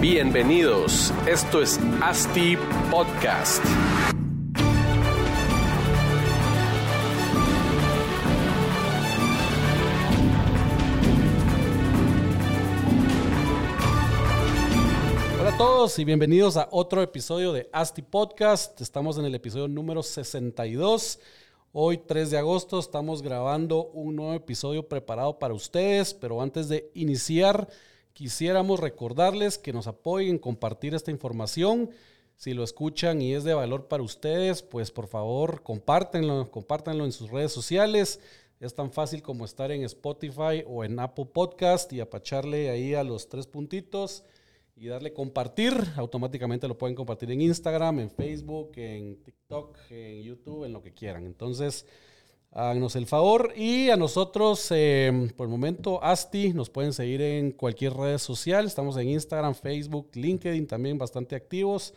Bienvenidos, esto es ASTI Podcast. Hola a todos y bienvenidos a otro episodio de ASTI Podcast. Estamos en el episodio número 62. Hoy 3 de agosto estamos grabando un nuevo episodio preparado para ustedes, pero antes de iniciar quisiéramos recordarles que nos apoyen en compartir esta información. Si lo escuchan y es de valor para ustedes, pues por favor compártenlo, compártanlo en sus redes sociales. Es tan fácil como estar en Spotify o en Apple Podcast y apacharle ahí a los tres puntitos y darle compartir. Automáticamente lo pueden compartir en Instagram, en Facebook, en TikTok, en YouTube, en lo que quieran. Entonces, háganos el favor y a nosotros, eh, por el momento, ASTI, nos pueden seguir en cualquier red social. Estamos en Instagram, Facebook, LinkedIn, también bastante activos.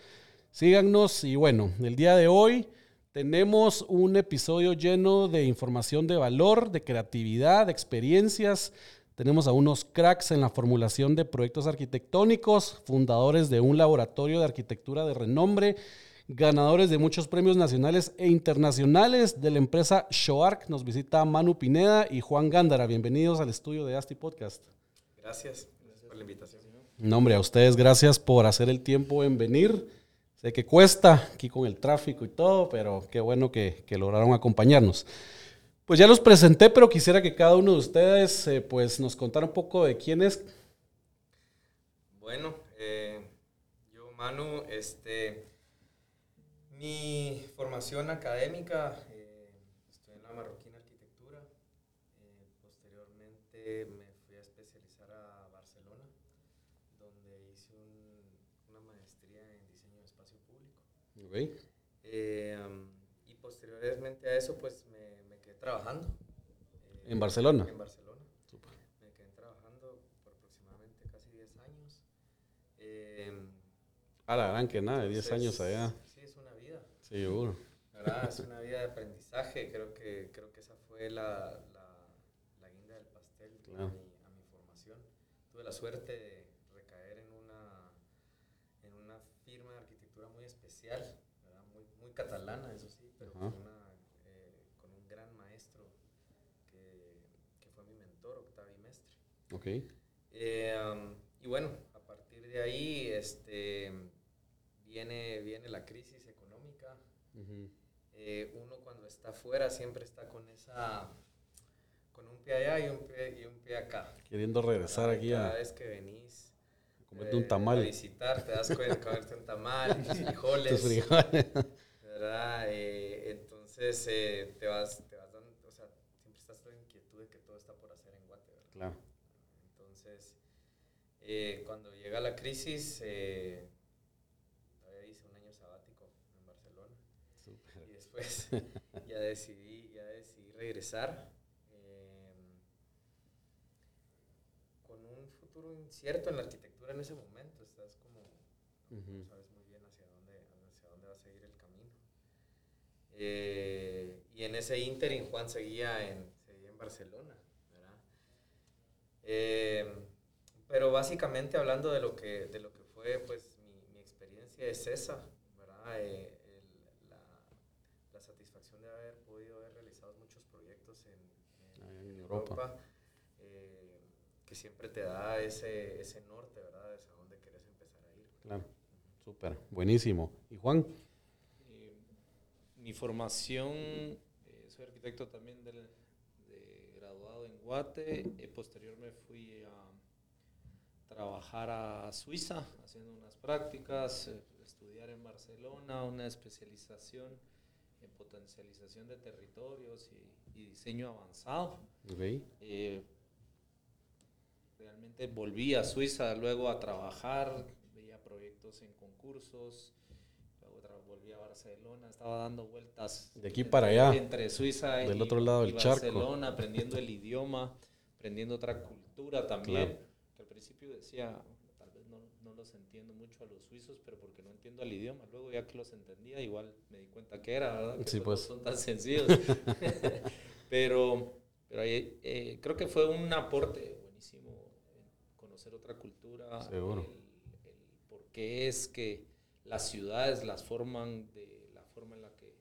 Síganos y bueno, el día de hoy tenemos un episodio lleno de información de valor, de creatividad, de experiencias. Tenemos a unos cracks en la formulación de proyectos arquitectónicos, fundadores de un laboratorio de arquitectura de renombre, ganadores de muchos premios nacionales e internacionales de la empresa Shoark. Nos visita Manu Pineda y Juan Gándara. Bienvenidos al estudio de Asti Podcast. Gracias, gracias por la invitación. No, hombre, a ustedes gracias por hacer el tiempo en venir. Sé que cuesta aquí con el tráfico y todo, pero qué bueno que, que lograron acompañarnos. Pues ya los presenté, pero quisiera que cada uno de ustedes eh, pues nos contara un poco de quién es. Bueno, eh, yo Manu, este, mi formación académica, eh, estoy en la Marroquín Arquitectura, posteriormente me fui a especializar a Barcelona, donde hice un- una maestría en diseño de espacio público. Ok. Eh, am, y posteriormente a eso, pues trabajando. eh, ¿En Barcelona? En Barcelona. Me quedé trabajando por aproximadamente casi 10 años. Em, A la gran que nada, 10 años allá. Sí, es una vida. Sí, seguro. ¿verdad? Es una vida de aprendizaje. Creo que, creo que esa fue la, la, la guinda del pastel Claro. a, mi, a mi formación. Tuve la suerte de recaer en una, en una firma de arquitectura muy especial, ¿verdad? Muy, muy catalana, eso sí, pero Ajá. con, una, eh, con un gran maestro que, que fue mi mentor, Octavio Mestre. Ok. Eh, y bueno, a partir de ahí este, viene, viene la crisis económica. Ujú. Eh, uno cuando está afuera siempre está con esa con un pie allá y un pie, y un pie acá. Queriendo regresar ¿verdad? aquí Cada a vez que venís comerte eh, un tamal. a visitar, te das cuenta de comerte un tamal, frijoles, Tus frijoles. ¿verdad? Eh, entonces eh, te vas, te vas dando, o sea, siempre estás con la inquietud de que todo está por hacer en Guate, ¿verdad? Claro. Entonces, eh, cuando llega la crisis, eh, todavía hice un año sabático en Barcelona y después ya decidí, ya decidí regresar eh, con un futuro incierto en la arquitectura en ese momento. Estás como, no sabes muy bien hacia dónde, hacia dónde va a seguir el camino. Eh, y en ese ínterin Juan seguía en, seguía en Barcelona, ¿verdad? Pero básicamente hablando de lo que, de lo que fue pues mi, mi experiencia es esa, ¿verdad? Eh, el- la, la satisfacción de haber podido haber realizado muchos proyectos en, en- en en Europa. Europa, eh, que siempre te da ese, ese norte, ¿verdad? Es a dónde quieres empezar a ir. Claro. Súper. Buenísimo. ¿Y Juan? Eh, mi formación, eh, soy arquitecto también del, de graduado en Guate. Eh, posterior me fui a trabajar a Suiza, haciendo unas prácticas, eh, estudiar en Barcelona, una especialización en potencialización de territorios y, y diseño avanzado. Eh, realmente volví a Suiza luego a trabajar, veía proyectos en concursos, luego volví a Barcelona, estaba dando vueltas De aquí entre- para allá, entre Suiza del y, otro lado y del charco. Barcelona, aprendiendo el idioma, aprendiendo otra cultura también. Claro. Al principio decía, tal vez no, no los entiendo mucho a los suizos, pero porque no entiendo el idioma. Luego ya que los entendía, igual me di cuenta que era, ¿verdad? Que Sí, pues. son tan sencillos. pero, Pero ahí, eh, creo que fue un aporte buenísimo conocer otra cultura. Seguro. El, el por qué es que las ciudades las forman de la forma en la que,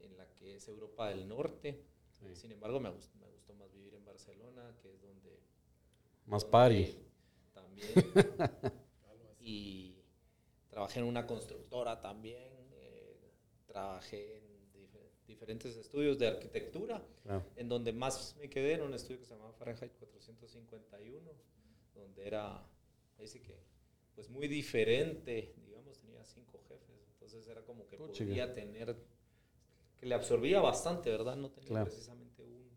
en la que es Europa del Norte. Sí. Sin embargo, me gustó, me gustó más vivir en Barcelona, que es donde... Más party. También. y trabajé en una constructora también. eh, trabajé en dife- diferentes estudios de arquitectura, en donde más me quedé en un estudio que se llamaba Fahrenheit 451, donde era, sí que, pues muy diferente, digamos, tenía cinco jefes, entonces era como que Puchica. podía tener, que le absorbía bastante, ¿verdad? No tenía Claro. precisamente un,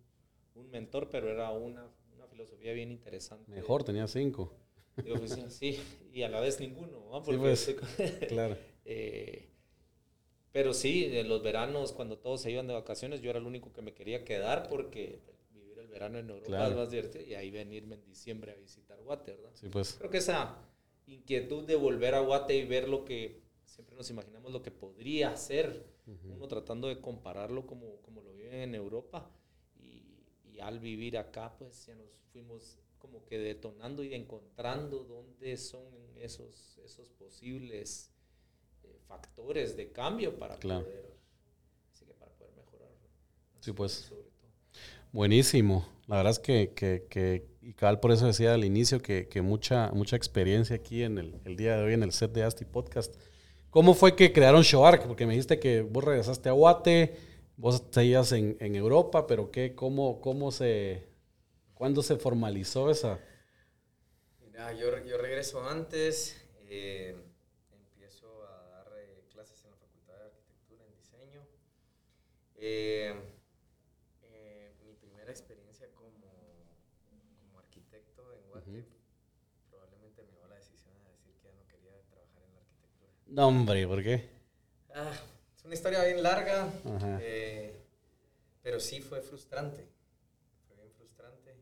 un mentor, pero era una filosofía bien interesante. Mejor, tenía cinco. de oficina, sí, y a la vez ninguno, ¿no? Sí, Porque pues. estoy- Claro. eh, pero sí, en los veranos, cuando todos se iban de vacaciones, yo era el único que me quería quedar porque vivir el verano en Europa Claro. es más divertido y ahí venirme en diciembre a visitar Guate, ¿verdad? Sí, pues. Creo que esa inquietud de volver a Guate y ver lo que siempre nos imaginamos lo que podría ser, uno tratando de compararlo como, como lo viven en Europa al vivir acá, pues ya nos fuimos como que detonando y encontrando dónde son esos, esos posibles eh, factores de cambio para Claro. poder, así que para poder mejorar. Sí, pues. sobre todo. Buenísimo. La verdad es que, que, que- y cabal por eso decía al inicio que, que mucha, mucha experiencia aquí en el, el día de hoy en el set de Asti Podcast. ¿Cómo fue que crearon Shoark? Porque me dijiste que vos regresaste a Guate, vos seguías en, en Europa, pero ¿qué, cómo, cómo se, cuándo se formalizó esa? Mira, yo, yo regreso antes, eh, empiezo a dar eh, clases en la Facultad de Arquitectura en Diseño. Eh, eh, mi primera experiencia como, como arquitecto en Guate Ujú. probablemente me a la decisión de decir que ya no quería trabajar en la arquitectura. No, hombre, ¿por qué? Ah, una historia bien larga, eh, pero sí fue frustrante. Fue bien frustrante.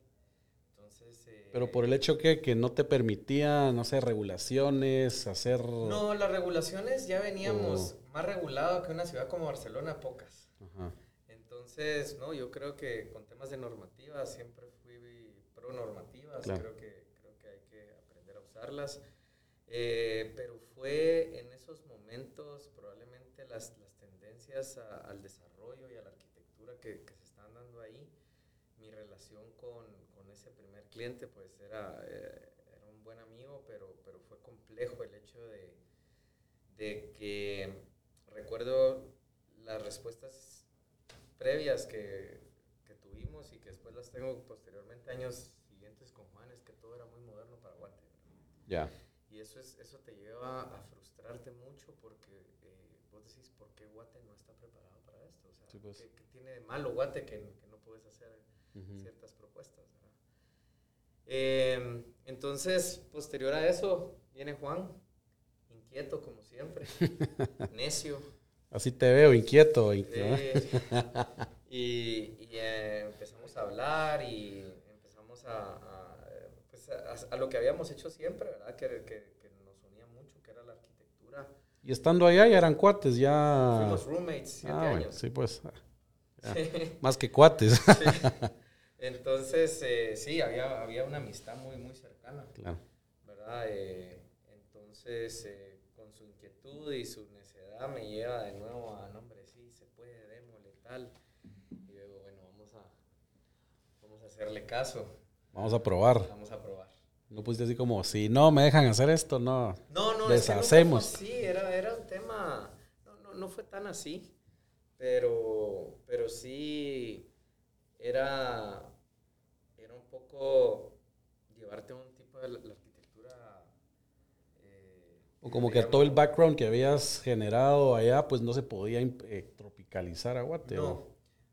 Entonces. eh, Pero por el hecho que, que no te permitía, no sé, regulaciones, hacer... No, las regulaciones ya veníamos más regulado que una ciudad como Barcelona, pocas. Ajá. Entonces, no, yo creo que con temas de normativa siempre fui pro normativas. Claro. Creo, que, creo que hay que aprender a usarlas. Eh, pero fue en esos momentos probablemente las, las tendencias a- al desarrollo y a la arquitectura que, que se están dando ahí. Mi relación con, con ese primer cliente pues era, eh, era un buen amigo, pero, pero fue complejo el hecho de, de que recuerdo las respuestas previas que, que tuvimos y que después las tengo posteriormente años siguientes con Juan, es que todo era muy moderno para Guate. Ya. Y eso, es, eso te lleva a frustrarte mucho porque eh, decís, ¿por qué Guate no está preparado para esto? O sea, Sí, pues. ¿qué, qué tiene de malo Guate que, que no puedes hacer Ujú. ciertas propuestas? ¿verdad? Eh, entonces, posterior a eso, viene Juan, inquieto como siempre, necio. Así te veo, inquieto. inquieto. Eh, y y, eh, empezamos a hablar y empezamos a, a, eh, pues, a- a lo que habíamos hecho siempre, ¿verdad? Que, que- que nos unía mucho, que era la arquitectura. Y estando allá ya eran cuates, ya... Fuimos roommates siete Ah, bueno, años. sí, pues. Sí. Más que cuates. Sí. Entonces, eh, sí, había, había una amistad muy, muy cercana, claro. ¿verdad? Eh, entonces, eh, con su inquietud y su necedad me lleva de nuevo a, no, hombre, sí, se puede, démosle tal. Y luego, bueno, vamos a, vamos a hacerle caso, Vamos a probar. vamos a probar. No pusiste así como, si no me dejan hacer esto, no. No, no, Deshacemos. Es que nunca fue así, era, era un tema, no, no, no fue tan así, pero, pero sí era, era un poco llevarte a un tipo de la, la arquitectura. eh, O como que todo el background que habías generado allá, pues no se podía eh, tropicalizar a Guate. No.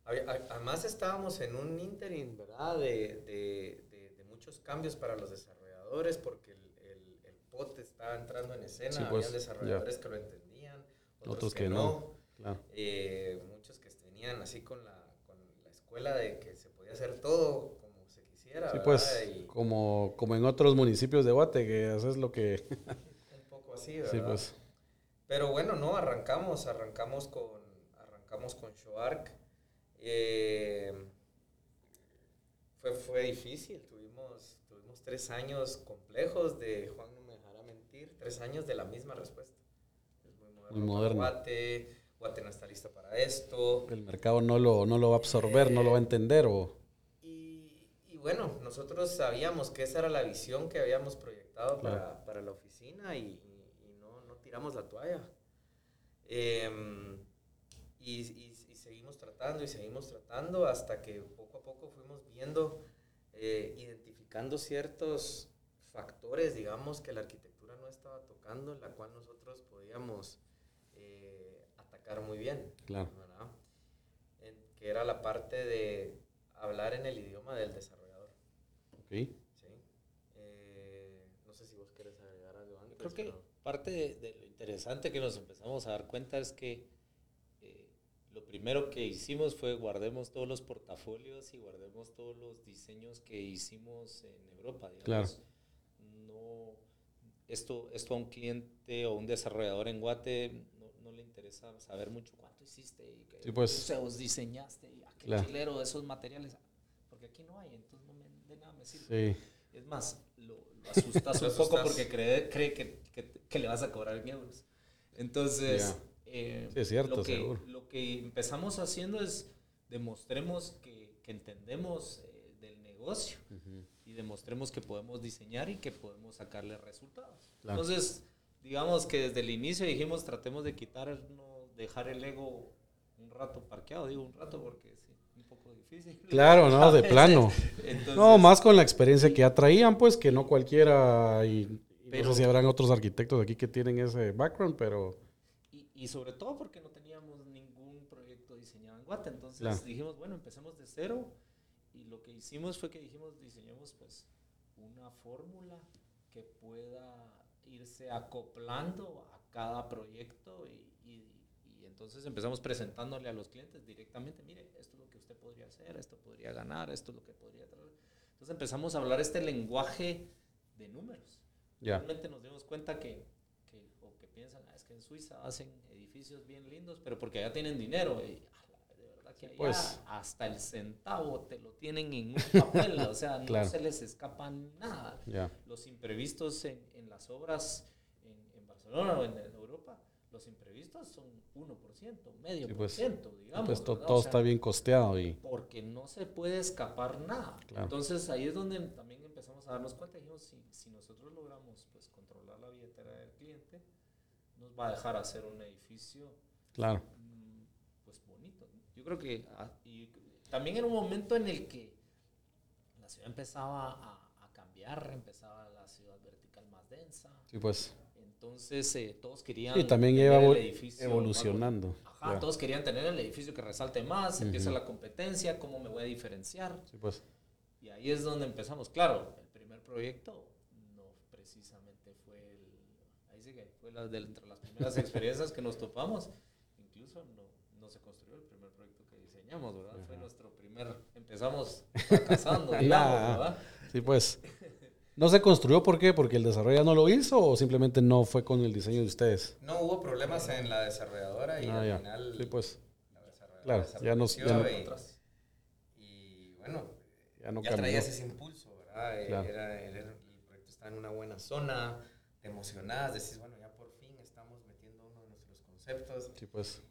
Además estábamos en un interim, ¿verdad? De, de- de- de muchos cambios para los desarrolladores porque el, el, el POT estaba entrando en escena. Sí, pues, Habían desarrolladores que lo entendían, otros, Otros que, que no. no. Claro. Eh, muchos que tenían así con la, con la escuela de que se podía hacer todo como se quisiera. Sí, ¿verdad? pues, Y como, como en otros municipios de Guate, que haces lo que... un poco así, ¿verdad? sí, pues. Pero bueno, no, arrancamos, arrancamos con, arrancamos con Shoark. Eh, fue difícil. Tuvimos, tuvimos tres años complejos de, Juan no me dejará mentir, tres años de la misma respuesta. Es muy moderno. Muy moderno. Guate, Guate no está lista para esto. El mercado no lo, no lo va a absorber, no lo va a entender o... Y, y bueno, nosotros sabíamos que esa era la visión que habíamos proyectado Claro. para, para la oficina y, y- y no, no tiramos la toalla. Y, y- y seguimos tratando y seguimos tratando hasta que poco a poco fuimos viendo, eh, identificando ciertos factores, digamos, que la arquitectura no estaba tocando, la cual nosotros podíamos eh, atacar muy bien. Claro. ¿verdad? En- que era la parte de hablar en el idioma del desarrollador. Ok. ¿sí? Eh, no sé si vos querés agregar algo antes. Creo que pero- parte de, de lo interesante que nos empezamos a dar cuenta es que eh, lo primero que hicimos fue guardemos todos los portafolios y guardemos todos los diseños que hicimos en Europa. Digamos. No, esto, esto a un cliente o un desarrollador en Guate no, no le interesa saber mucho cuánto hiciste y qué Sí, pues. museos diseñaste y a qué Claro. chilero de esos materiales. Porque aquí no hay, entonces no me, de nada me sirve. Sí. Es más, lo, lo asustas un poco porque cree, cree que, que- que le vas a cobrar en euros. Entonces, Ya. Eh, Sí, es cierto, lo, que, seguro. lo que empezamos haciendo es demostremos que, que entendemos eh, del negocio y demostremos que podemos diseñar y que podemos sacarle resultados. Claro. Entonces, digamos que desde el inicio dijimos tratemos de quitar, el- no dejar el ego un rato parqueado, digo un rato porque sí, un poco difícil. Claro, ¿no? De plano. Entonces, No, más con la experiencia que ya traían, pues que no cualquiera, y, y Pero- no sé si habrán otros arquitectos aquí que tienen ese background, pero Y, sobre todo porque no teníamos ningún proyecto diseñado en Guate. Entonces Claro. dijimos, bueno, empecemos de cero. Y lo que hicimos fue que dijimos, diseñemos pues una fórmula que pueda irse acoplando a cada proyecto y, y- y entonces empezamos presentándole a los clientes directamente, mire, esto es lo que usted podría hacer, esto podría ganar, esto es lo que podría traer. Entonces empezamos a hablar este lenguaje de números. ya. Realmente nos dimos cuenta que, que, o que piensan, "Ah, es que en Suiza hacen edificios bien lindos, pero porque allá tienen dinero. Y, de verdad que allá Pues. hasta el centavo te lo tienen en un papel, o sea, no Claro. se les escapa nada. Ya. Los imprevistos en, en las obras en, en Barcelona o en, en Europa, los imprevistos son 1%, medio Sí, por pues. ciento, digamos. Pues to- ¿verdad? todo O sea, está bien costeado y porque no se puede escapar nada. Claro. Entonces ahí es donde también empezamos a darnos cuenta, dijimos, si, si nosotros logramos pues controlar la billetera del cliente, nos va a dejar hacer un edificio claro. mm, pues bonito. Yo creo que ah, y también era un momento en el que la ciudad empezaba a, a cambiar, empezaba la ciudad vertical más densa. Sí, pues. Entonces eh, todos querían Sí, también lleva evolucionando. Ajá, todos querían tener el edificio que resalte más, empieza la competencia, cómo me voy a diferenciar. Sí, pues. Y ahí es donde empezamos. Claro, el primer proyecto no precisamente fue el. Ahí sí que fue la de, entre las primeras experiencias que nos topamos. Incluso no, no se construyó el primer proyecto que diseñamos, ¿verdad? Fue nuestro primer. Empezamos fracasando, digamos. ¿verdad? Sí, pues. ¿No se construyó por qué? ¿Porque el desarrollador no lo hizo o simplemente no fue con el diseño de ustedes? No hubo problemas en la desarrolladora y Ah, al ya. final Sí, pues. la desarrolladora Claro, ya nos- ya no- y, y bueno, Ya no ya traías ese impulso, ¿verdad? Claro. Era, era- el proyecto está en una buena zona, te emocionás, decís, bueno, ya por fin estamos metiendo uno de nuestros conceptos. Sí, pues.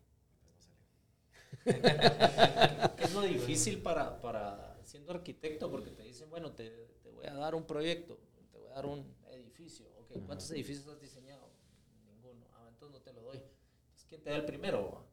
Pues no salió. ¿Qué es lo difícil para, para siendo arquitecto? Porque te dicen, bueno, te, te voy a dar un proyecto, te voy a dar un edificio. Ok, ¿cuántos edificios has diseñado? Ninguno. Ah, entonces no te lo doy. Entonces, ¿quién te da el primero?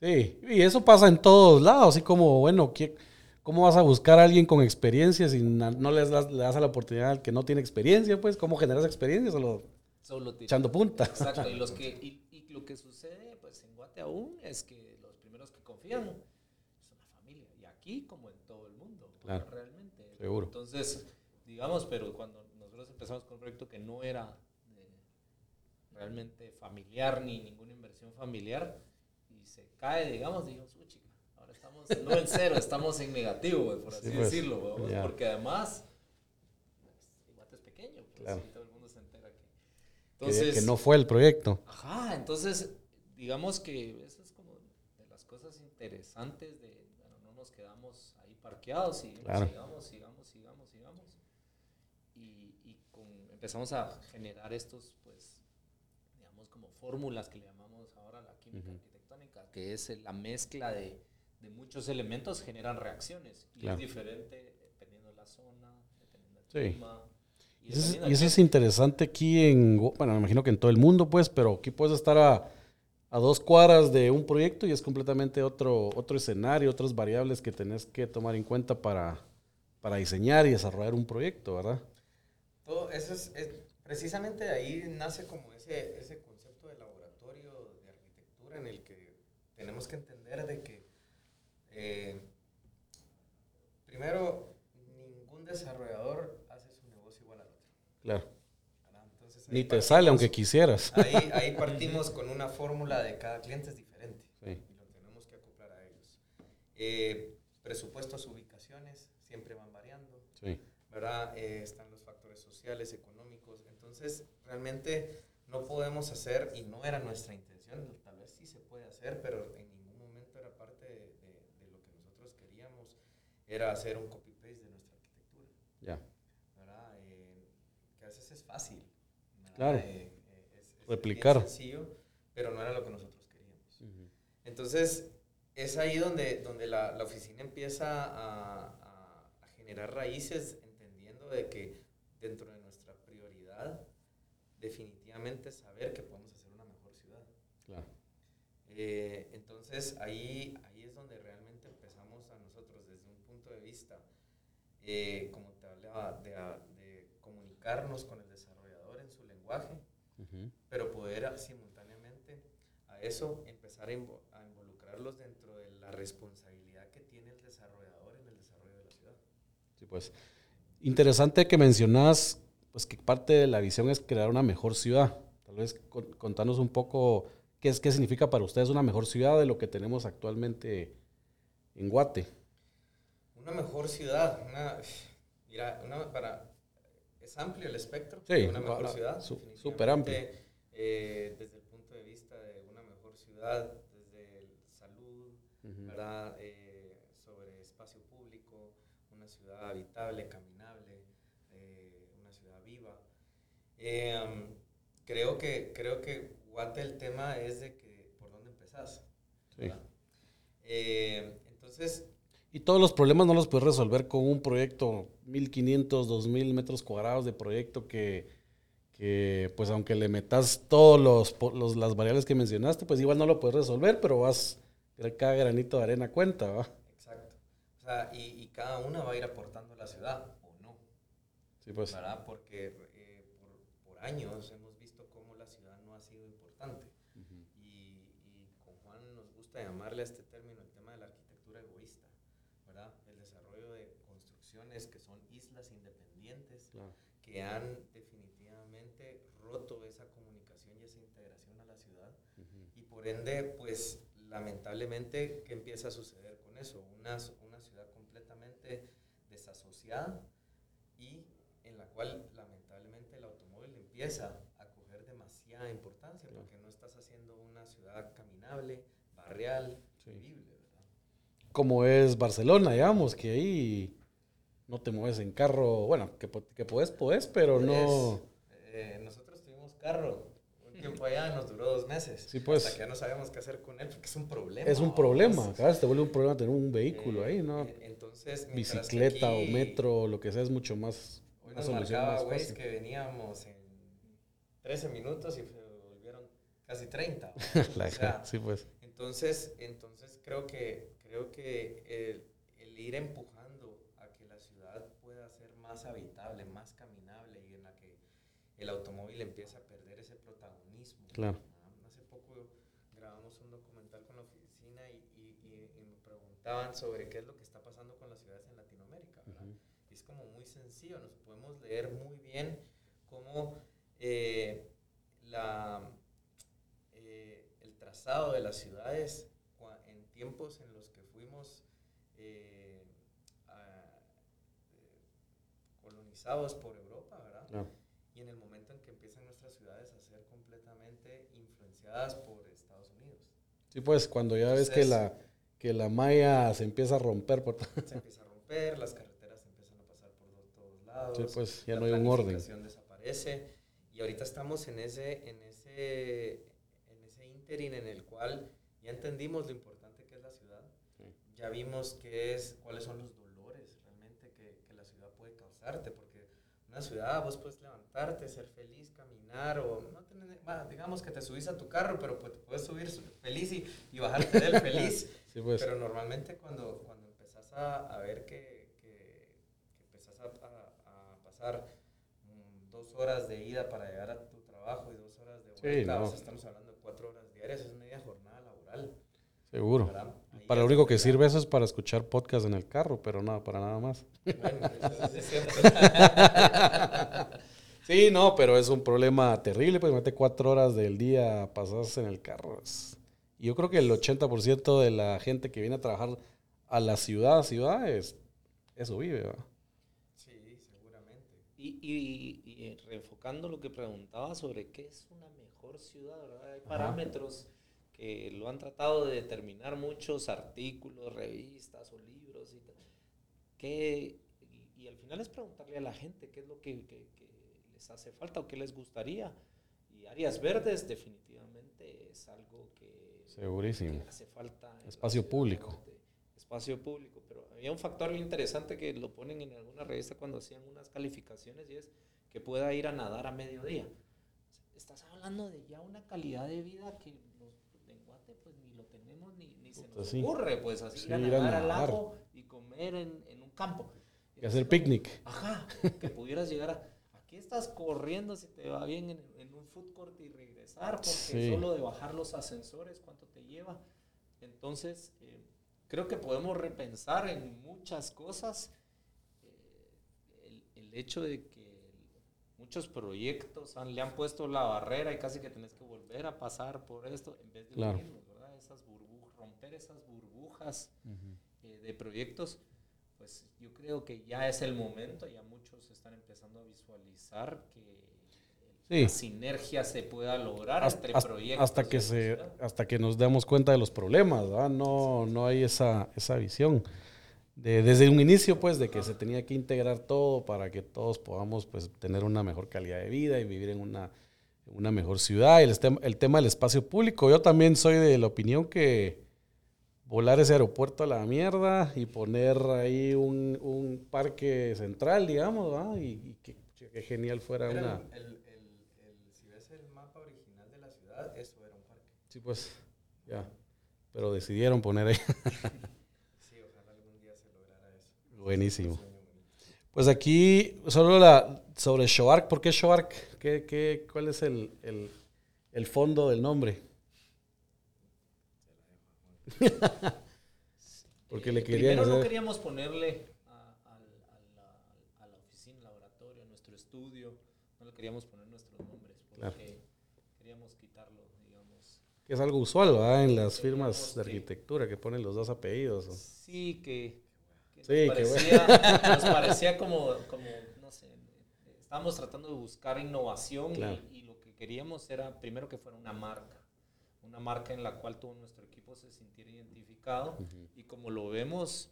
Sí, y eso pasa en todos lados, así como, bueno, ¿qué- ¿cómo vas a buscar a alguien con experiencia si na- no les das, le das a la oportunidad al que no tiene experiencia? Pues, ¿cómo generas experiencia? Solo Solo echando punta. Exacto, y, los que, y lo que sucede pues en Guate aún es que los primeros que confían son la familia. Y aquí como en todo el mundo, Claro. realmente. Seguro. Entonces, digamos, pero cuando nosotros empezamos con un proyecto que no era de- realmente familiar ni ninguna inversión familiar y se cae, digamos, dijimos, uy, chica, ahora estamos no en cero, estamos en negativo, por así Sí, pues, decirlo, porque además pues, Guate es pequeño, pues, Claro. y todo el mundo se entera que... que, que no fue el proyecto. Ajá, entonces, digamos que eso es como de las cosas interesantes de, bueno, no nos quedamos ahí parqueados y Claro. sigamos, sigamos, sigamos, sigamos. Y, y con- empezamos a generar estos, pues, digamos, como fórmulas que le llamamos ahora la química arquitectónica, que es la mezcla de, de muchos elementos generan reacciones. Y Claro. es diferente dependiendo de la zona, dependiendo del Sí. Y eso, es, y eso es interesante aquí en, bueno, me imagino que en todo el mundo, pues, pero aquí puedes estar a, a dos cuadras de un proyecto y es completamente otro, otro escenario, otras variables que tenés que tomar en cuenta para, para diseñar y desarrollar un proyecto, ¿verdad? Todo eso es, es- precisamente de ahí nace como ese, ese concepto de laboratorio de arquitectura en el que tenemos que entender de que eh, primero ningún desarrollador hace su negocio igual al otro. Claro. Entonces, Ni te sale aunque quisieras. Ahí, ahí partimos con una fórmula de cada cliente es diferente Sí. y lo tenemos que acoplar a ellos. Eh, presupuestos, ubicaciones siempre van variando. Sí. ¿verdad? Eh, están los factores sociales, económicos. Entonces, realmente no podemos hacer, y no era nuestra intención, tal vez sí se puede hacer, pero en ningún momento era parte de, de- de lo que nosotros queríamos, era hacer un copy-paste de nuestra arquitectura, Ya. ¿verdad? Eh, que a veces es fácil. ¿verdad? Claro. Eh, eh, es- es Replicar. sencillo, pero no era lo que nosotros queríamos. Entonces, es ahí donde, donde la, la oficina empieza a, a- a generar raíces, entendiendo de que dentro de nuestra prioridad, definitivamente saber que podemos hacer una mejor ciudad. Claro. Eh, entonces, ahí, ahí es donde realmente empezamos a nosotros, desde un punto de vista, eh, como te hablaba, de, de comunicarnos con el lenguaje, Ujú. pero poder simultáneamente a eso empezar a, invo- a involucrarlos dentro de la responsabilidad que tiene el desarrollador en el desarrollo de la ciudad. Sí, pues. Interesante que mencionas pues que parte de la visión es crear una mejor ciudad. Tal vez con- contanos un poco qué es qué significa para ustedes una mejor ciudad de lo que tenemos actualmente en Guate. Una mejor ciudad, una, mira, una para, es amplio el espectro Sí, de una mejor ciudad. su- súper amplio. eh, desde el punto de vista de una mejor ciudad, desde el salud, ¿verdad? Eh, sobre espacio público, una ciudad habitable, caminable, eh, una ciudad viva. Um, creo, que, creo que Guate el tema es de que por dónde empezás. Sí. entonces, Y todos los problemas no los puedes resolver con un proyecto 1500, 2000 metros cuadrados de proyecto que, que, pues aunque le metas todos los, po- los- las variables que mencionaste, pues igual no lo puedes resolver, pero vas, cada granito de arena cuenta, ¿va? exacto. O sea, y, y cada una va a ir aportando a la ciudad o no. Sí, pues. ¿verdad? Porque eh, por, por años hemos visto cómo la ciudad no ha sido importante. y, y con Juan nos gusta llamarle a este término el tema de la arquitectura egoísta, ¿verdad? El desarrollo de construcciones que son islas independientes, Claro. Que han definitivamente roto esa comunicación y esa integración a la ciudad. Y por ende, pues lamentablemente, ¿qué empieza a suceder con eso? Una, una ciudad completamente desasociada y en la cual lamentablemente el automóvil empieza a coger demasiada importancia Claro. porque no estás haciendo una ciudad caminable, barrial, Sí. vivible, ¿verdad? Como es Barcelona, digamos, que ahí no te mueves en carro, bueno, que, que puedes, puedes, pero no... Eh, nosotros tuvimos carro un tiempo allá, nos duró dos meses. Sí, pues. Hasta que ya no sabíamos qué hacer con él porque es un problema. Es un problema, vez te vuelve un problema tener un vehículo Eh, ahí, ¿no? eh, Entonces, Bicicleta aquí- o metro, lo que sea, es mucho más... Hoy nos marcaba que veníamos en 13 minutos y volvieron casi 30. La o sea, sí, pues. entonces, entonces creo que, creo que el, el ir empujando a que la ciudad pueda ser más habitable, más caminable y en la que el automóvil empieza a perder ese protagonismo. Claro. Ah, Hace poco grabamos un documental con la oficina y, y- y- y me preguntaban sobre qué es lo que está pasando con las ciudades en Latinoamérica. ¿verdad? Y es como muy sencillo, nos podemos leer muy bien cómo eh, la, eh, el trazado de las ciudades en tiempos en los que fuimos eh, a- eh, colonizados por Europa, ¿verdad? Claro. Y en el momento en que empiezan nuestras ciudades a ser completamente influenciadas por Estados Unidos. Sí, pues, cuando ya ves que Entonces- la, que la malla se empieza a romper por... Se empieza a romper. las carreteras empiezan a pasar por do- todos lados. Sí, pues, ya la no hay un orden. planificación desaparece. Y ahorita estamos en ese, en ese, en ese interín en el cual ya entendimos lo importante que es la ciudad. Ya vimos qué es, cuáles son los dolores realmente que, que la ciudad puede causarte. Porque una ciudad vos puedes levantarte, ser feliz, caminar o no tener, bueno, digamos que te subís a tu carro, pero pues te puedes subir su- feliz y, y bajarte del feliz. Sí, pues. Pero normalmente cuando, cuando empezás a, a ver que, que, que empezás a, a- a pasar mm, dos horas de ida para llegar a tu trabajo y dos horas de Sí, vuelta, no. o sea, estamos hablando de cuatro horas diarias, es media jornada laboral. Seguro. ¿verdad? Para lo único que sirve eso es para escuchar podcast en el carro, pero nada, para nada más. Bueno, eso es cierto. Sí, no, pero es un problema terrible, pues mete cuatro horas del día pasadas en el carro. yo creo que el 80% de la gente que viene a trabajar a la ciudad, ciudad, es, eso vive, ¿va? Sí, seguramente. Y, y- y, eh, reenfocando lo que preguntaba sobre qué es una mejor ciudad, ¿verdad? Hay parámetros que lo han tratado de determinar muchos artículos, revistas o libros y tal. ¿Qué- y, y al final es preguntarle a la gente qué es lo que, que- que les hace falta o qué les gustaría. Y áreas verdes definitivamente es algo que, Segurísimo. que hace falta. Espacio público. Espacio público, pero había un factor interesante que lo ponen en alguna revista cuando hacían unas calificaciones y es que pueda ir a nadar a mediodía. Estás hablando de ya una calidad de vida que pues ni lo tenemos ni, ni se nos sí. ocurre, pues así Sí, ir a nadar al lago y comer en, en un campo. Y hacer picnic. Ajá, que pudieras llegar a... Aquí estás corriendo si te va bien en, en un food court y regresar, porque Sí. solo de bajar los ascensores, ¿cuánto te lleva? Entonces, eh, creo que podemos repensar en muchas cosas eh, el, el hecho de que muchos proyectos han- le han puesto la barrera y casi que tenés que volver a pasar por esto en vez de Claro. ¿verdad? Esas burbujas, romper esas burbujas eh, de proyectos, pues yo creo que ya es el momento, ya muchos están empezando a visualizar que Sí. la sinergia se pueda lograr Hasta, entre proyectos. hasta que se, hasta que nos demos cuenta de los problemas, ¿verdad? No, no hay esa, esa visión. De- desde un inicio, pues, de que se tenía que integrar todo para que todos podamos, pues, tener una mejor calidad de vida y vivir en una, una mejor ciudad. El, el tema del espacio público, yo también soy de la opinión que volar ese aeropuerto a la mierda y poner ahí un, un parque central, digamos, ¿verdad? Y, y que, que genial fuera Era una... el- el- si ves el mapa original de la ciudad, eso era un parque. Sí, pues, ya. Pero decidieron poner ahí. Sí, ojalá algún día se lograra eso. Buenísimo. Pues aquí, solo la, sobre Shoark. ¿Por qué Shoark? ¿Qué, qué, ¿Cuál es el, el, el fondo del nombre? Porque le querían Primero no queríamos ponerle a, al- a la, a la oficina, laboratorio, a nuestro estudio, no le queríamos poner nuestros nombres, porque Claro. queríamos quitarlo, digamos. Que es algo usual, ¿verdad? En las firmas de que- arquitectura que ponen los dos apellidos. ¿o? Sí, que, que Sí, nos, qué parecía, nos parecía como, como, no sé, estábamos tratando de buscar innovación y- Claro. y, lo que queríamos era primero que fuera una marca, una marca en la cual todo nuestro equipo se sintiera identificado y como lo vemos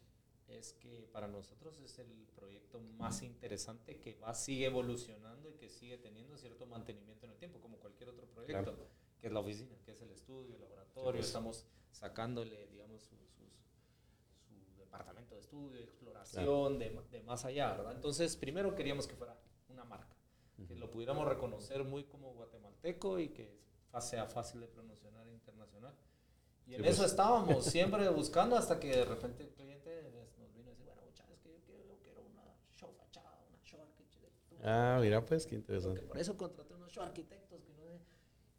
es que para nosotros es el proyecto más interesante que va, sigue evolucionando y que sigue teniendo cierto mantenimiento en el tiempo, como cualquier otro proyecto, que es la oficina, que es el estudio, el laboratorio, pues. estamos sacándole, digamos, su departamento de estudio, de exploración, de, de más allá, ¿verdad? Entonces, primero queríamos que fuera una marca, que lo pudiéramos reconocer muy como guatemalteco y que sea fácil de pronunciar internacional. Y en Sí, eso pues. estábamos siempre buscando hasta que de repente el cliente nos vino a decir, bueno, muchachos, es que yo quiero, yo quiero una show fachada, una show arquitectura. Ah, mira, pues, qué Porque interesante. por eso contraté unos show arquitectos.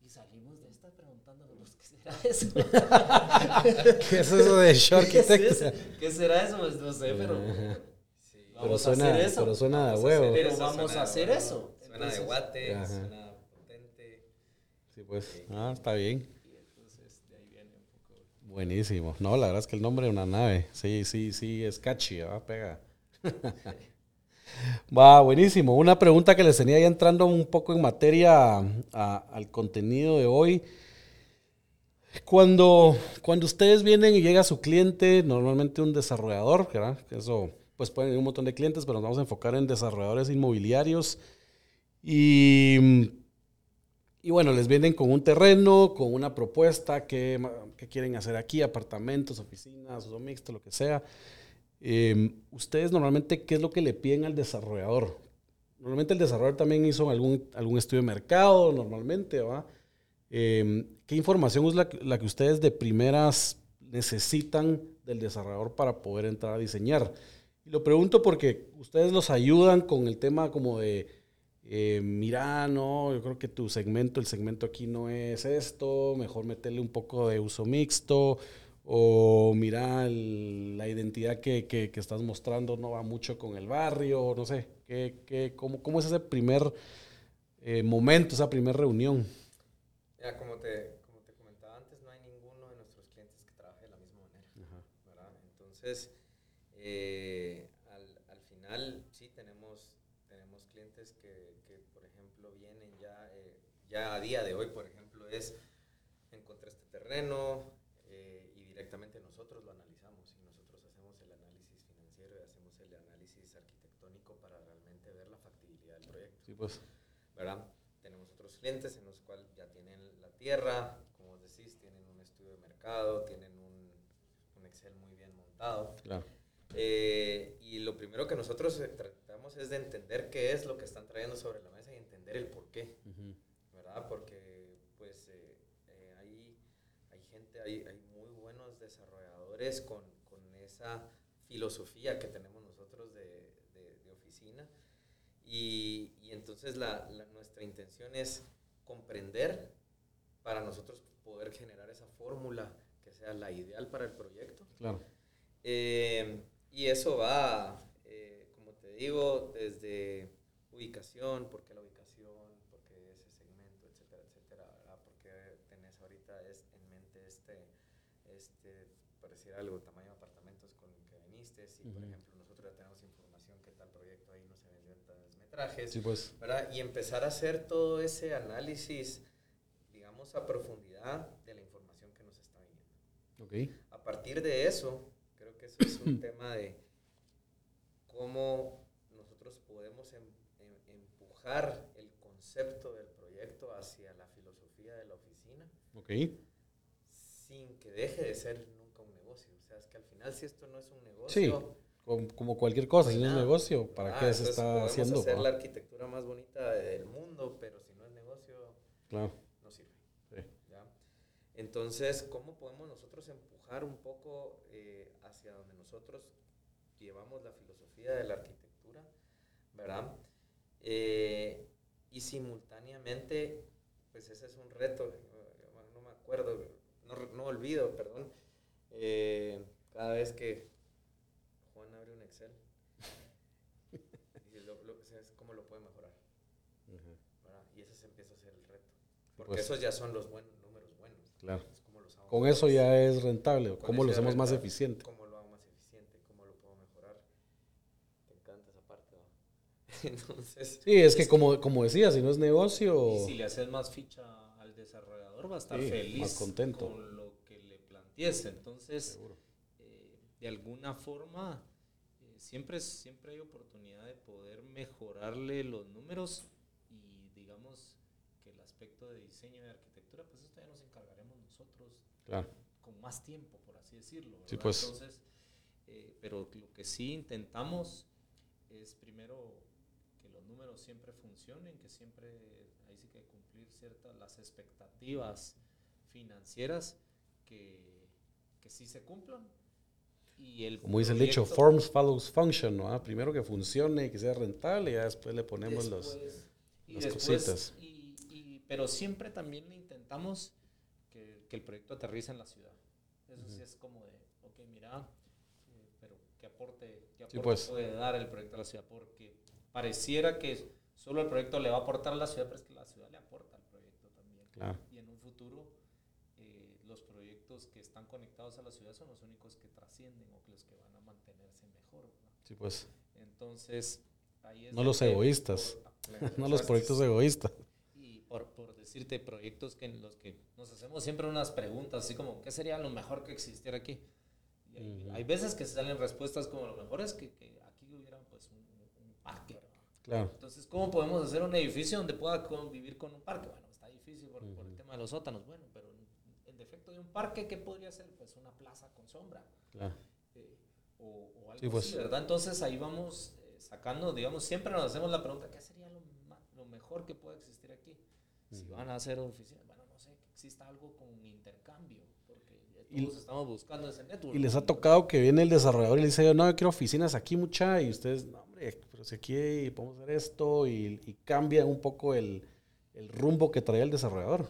Y salimos de esta preguntándonos, ¿qué será eso? ¿Qué es eso de show ¿Qué es arquitecto? eso? ¿Qué será eso? Pues no sé, pero Sí. Pero vamos a hacer eso. pero suena de Vamos a huevo. hacer Pero vamos suena a hacer eso. Suena de guate, Ajá. suena potente. Sí, pues. Ah, está bien. Y entonces de ahí viene un poco. Buenísimo. No, la verdad es que el nombre de una nave. Sí, sí, sí, es catchy, va, pega. Va, buenísimo. Una pregunta que les tenía ya entrando un poco en materia al contenido de hoy. Cuando, cuando ustedes vienen y llega su cliente, normalmente un desarrollador, Eso pues pueden un montón de clientes, pero nos vamos a enfocar en desarrolladores inmobiliarios. Y, y bueno, les vienen con un terreno, con una propuesta que quieren hacer aquí, apartamentos, oficinas, uso mixto, lo que sea. Em, ustedes normalmente, ¿qué es lo que le piden al desarrollador? Normalmente el desarrollador también hizo algún, algún estudio de mercado, normalmente, ¿va? Em, ¿Qué información es la, que ustedes de primeras necesitan del desarrollador para poder entrar a diseñar? Y lo pregunto porque ustedes los ayudan con el tema como de, eh, mira, no, yo creo que tu segmento, el segmento aquí no es esto, mejor meterle un poco de uso mixto, o mira, la identidad que, que, que, estás mostrando no va mucho con el barrio, no sé, ¿qué, qué, cómo, cómo, es ese primer eh, momento, esa primera reunión? Ya, como te, como te comentaba antes, no hay ninguno de nuestros clientes que trabaje de la misma manera, ¿verdad? Entonces, eh, al, al, final sí tenemos, tenemos clientes que, que por ejemplo, vienen ya, eh, ya a día de hoy, por ejemplo, es, encontré este terreno, directamente nosotros lo analizamos y nosotros hacemos el análisis financiero y hacemos el análisis arquitectónico para realmente ver la factibilidad del proyecto. Sí, pues. ¿Verdad? Tenemos otros clientes en los cuales ya tienen la tierra, como decís, tienen un estudio de mercado, tienen un, un Excel muy bien montado. Claro. Eh, y lo primero que nosotros tratamos es de entender qué es lo que están trayendo sobre la mesa y entender el por qué. Uh -huh. ¿Verdad? Porque pues eh, eh, hay, hay gente, hay, hay desarrolladores con, con, esa filosofía que tenemos nosotros de, de, de oficina. Y, y entonces la, la, nuestra intención es comprender para nosotros poder generar esa fórmula que sea la ideal para el proyecto. Claro. Eh, y eso va, eh, como te digo, desde ubicación, porque la ubicación, porque ese segmento, etcétera, etcétera, ¿verdad? porque tenés ahorita es, en mente este, este, por decir algo, tamaño de apartamentos con el que viniste. Si, uh -huh. por ejemplo, nosotros ya tenemos proyecto ahí no se vendió en tales metrajes. Sí, pues. ¿verdad? Y empezar a hacer todo ese análisis, digamos, a profundidad de la información que nos está viniendo. Okay. A partir de eso, creo que eso es un tema de cómo nosotros podemos em, em, empujar el concepto del proyecto hacia la filosofía de la oficina. Okay sin que deje de ser nunca un negocio. O sea, es que al final si esto no es un negocio... Sí, como cualquier cosa, si no es negocio, ¿para ah, qué se está haciendo? hacer ¿no? la arquitectura más bonita del mundo, pero si no es negocio, claro. no sirve. Sí. ¿ya? Entonces, ¿cómo podemos nosotros empujar un poco eh, hacia donde nosotros llevamos la filosofía de la arquitectura, ¿verdad? Eh, y simultáneamente, pues ese es un reto, no me acuerdo, no, no olvido, perdón, eh, cada vez que Juan abre un Excel, y lo, lo, o sea, ¿cómo lo puede mejorar? Uh -huh. Y ese se empieza a ser el reto. Porque pues, esos ya son los buen, números buenos. Claro. Con eso ya es rentable. ¿Cómo lo hacemos más eficiente? ¿Cómo lo hago más eficiente? ¿Cómo lo puedo mejorar? Te encanta esa parte. ¿no? Entonces, sí, es que como, como decía, si no es negocio... Y si le haces más ficha al desarrollador, va a estar Sí, feliz más contento. con lo que le plantees. Entonces, eh, de alguna forma, eh, siempre, siempre hay oportunidad de poder mejorarle los números y digamos que el aspecto de diseño y arquitectura, pues esto ya nos encargaremos nosotros Claro. con más tiempo, por así decirlo. Sí, pues. Entonces, eh, pero lo que sí intentamos es primero que los números siempre funcionen, que siempre, ahí sí que cumplir ciertas las expectativas financieras que, que sí se cumplan. Y el Como dice el dicho, forms follows function, ¿no? Ah, Primero que funcione y que sea rentable y ya después le ponemos los... Después- y las después- cositas. y- pero siempre también intentamos que, que el proyecto aterrice en la ciudad. Eso sí es como de, ok, mira, eh, pero ¿qué aporte, qué Sí, aporte pues. puede dar el proyecto a la ciudad? Porque pareciera que solo el proyecto le va a aportar a la ciudad, pero es que la ciudad le aporta al proyecto también. Claro. Y en un futuro, eh, los proyectos que están conectados a la ciudad son los únicos que trascienden o que los que van a mantenerse mejor. Sí, pues. Entonces, ahí es No los egoístas. por- No los proyectos egoístas. Por, por decirte, proyectos que en los que nos hacemos siempre unas preguntas, así como, ¿qué sería lo mejor que existiera aquí? Y hay, veces que salen respuestas como lo mejor es que, que pues un, un parque. ¿verdad? Claro. Entonces, ¿cómo podemos hacer un edificio donde pueda convivir con un parque? Bueno, está difícil por, por el tema de los sótanos, bueno, pero en, defecto de un parque, ¿qué podría ser? Pues una plaza con sombra Claro. eh, o, o algo Sí, pues. así, ¿verdad? Entonces ahí vamos eh, sacando, digamos, siempre nos hacemos la pregunta, ¿qué sería lo, lo mejor que puede existir aquí? Si van a hacer oficinas, bueno, no sé, que exista algo con intercambio, porque Y- todos estamos buscando ese network. Y les ha tocado que viene el desarrollador y le dice, no, yo quiero oficinas aquí mucha, y ustedes, no, hombre, pero si aquí podemos hacer esto, y, y cambia un poco el, el rumbo que traía el desarrollador.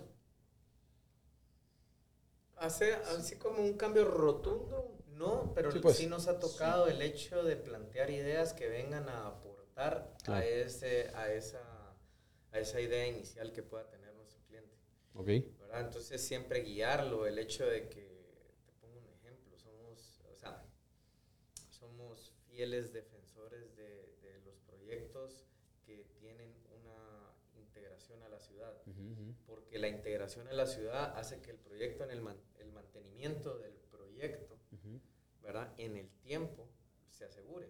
Hace así como un cambio rotundo, no, pero Sí, sí, pues. nos ha tocado el hecho de plantear ideas que vengan a aportar Claro. a, ese, a, esa, a esa idea inicial que pueda tener nuestro cliente. ¿Ok? ¿verdad? Entonces siempre guiarlo, el hecho de que, te pongo un ejemplo, somos, o sea, somos fieles defensores de, de los proyectos que tienen una integración a la ciudad, porque la integración a la ciudad hace que el proyecto, en el, man- el mantenimiento del proyecto, ¿verdad? En el tiempo se asegure.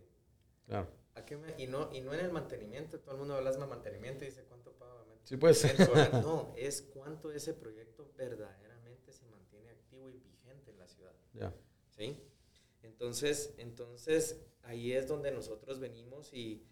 Claro. ¿A qué me- y, no, y no en el mantenimiento, todo el mundo habla de mantenimiento y dice cuánto paga. Sí, pues. No, es cuánto ese proyecto verdaderamente se mantiene activo y vigente en la ciudad. Ya. ¿Sí? Entonces, entonces ahí es donde nosotros venimos y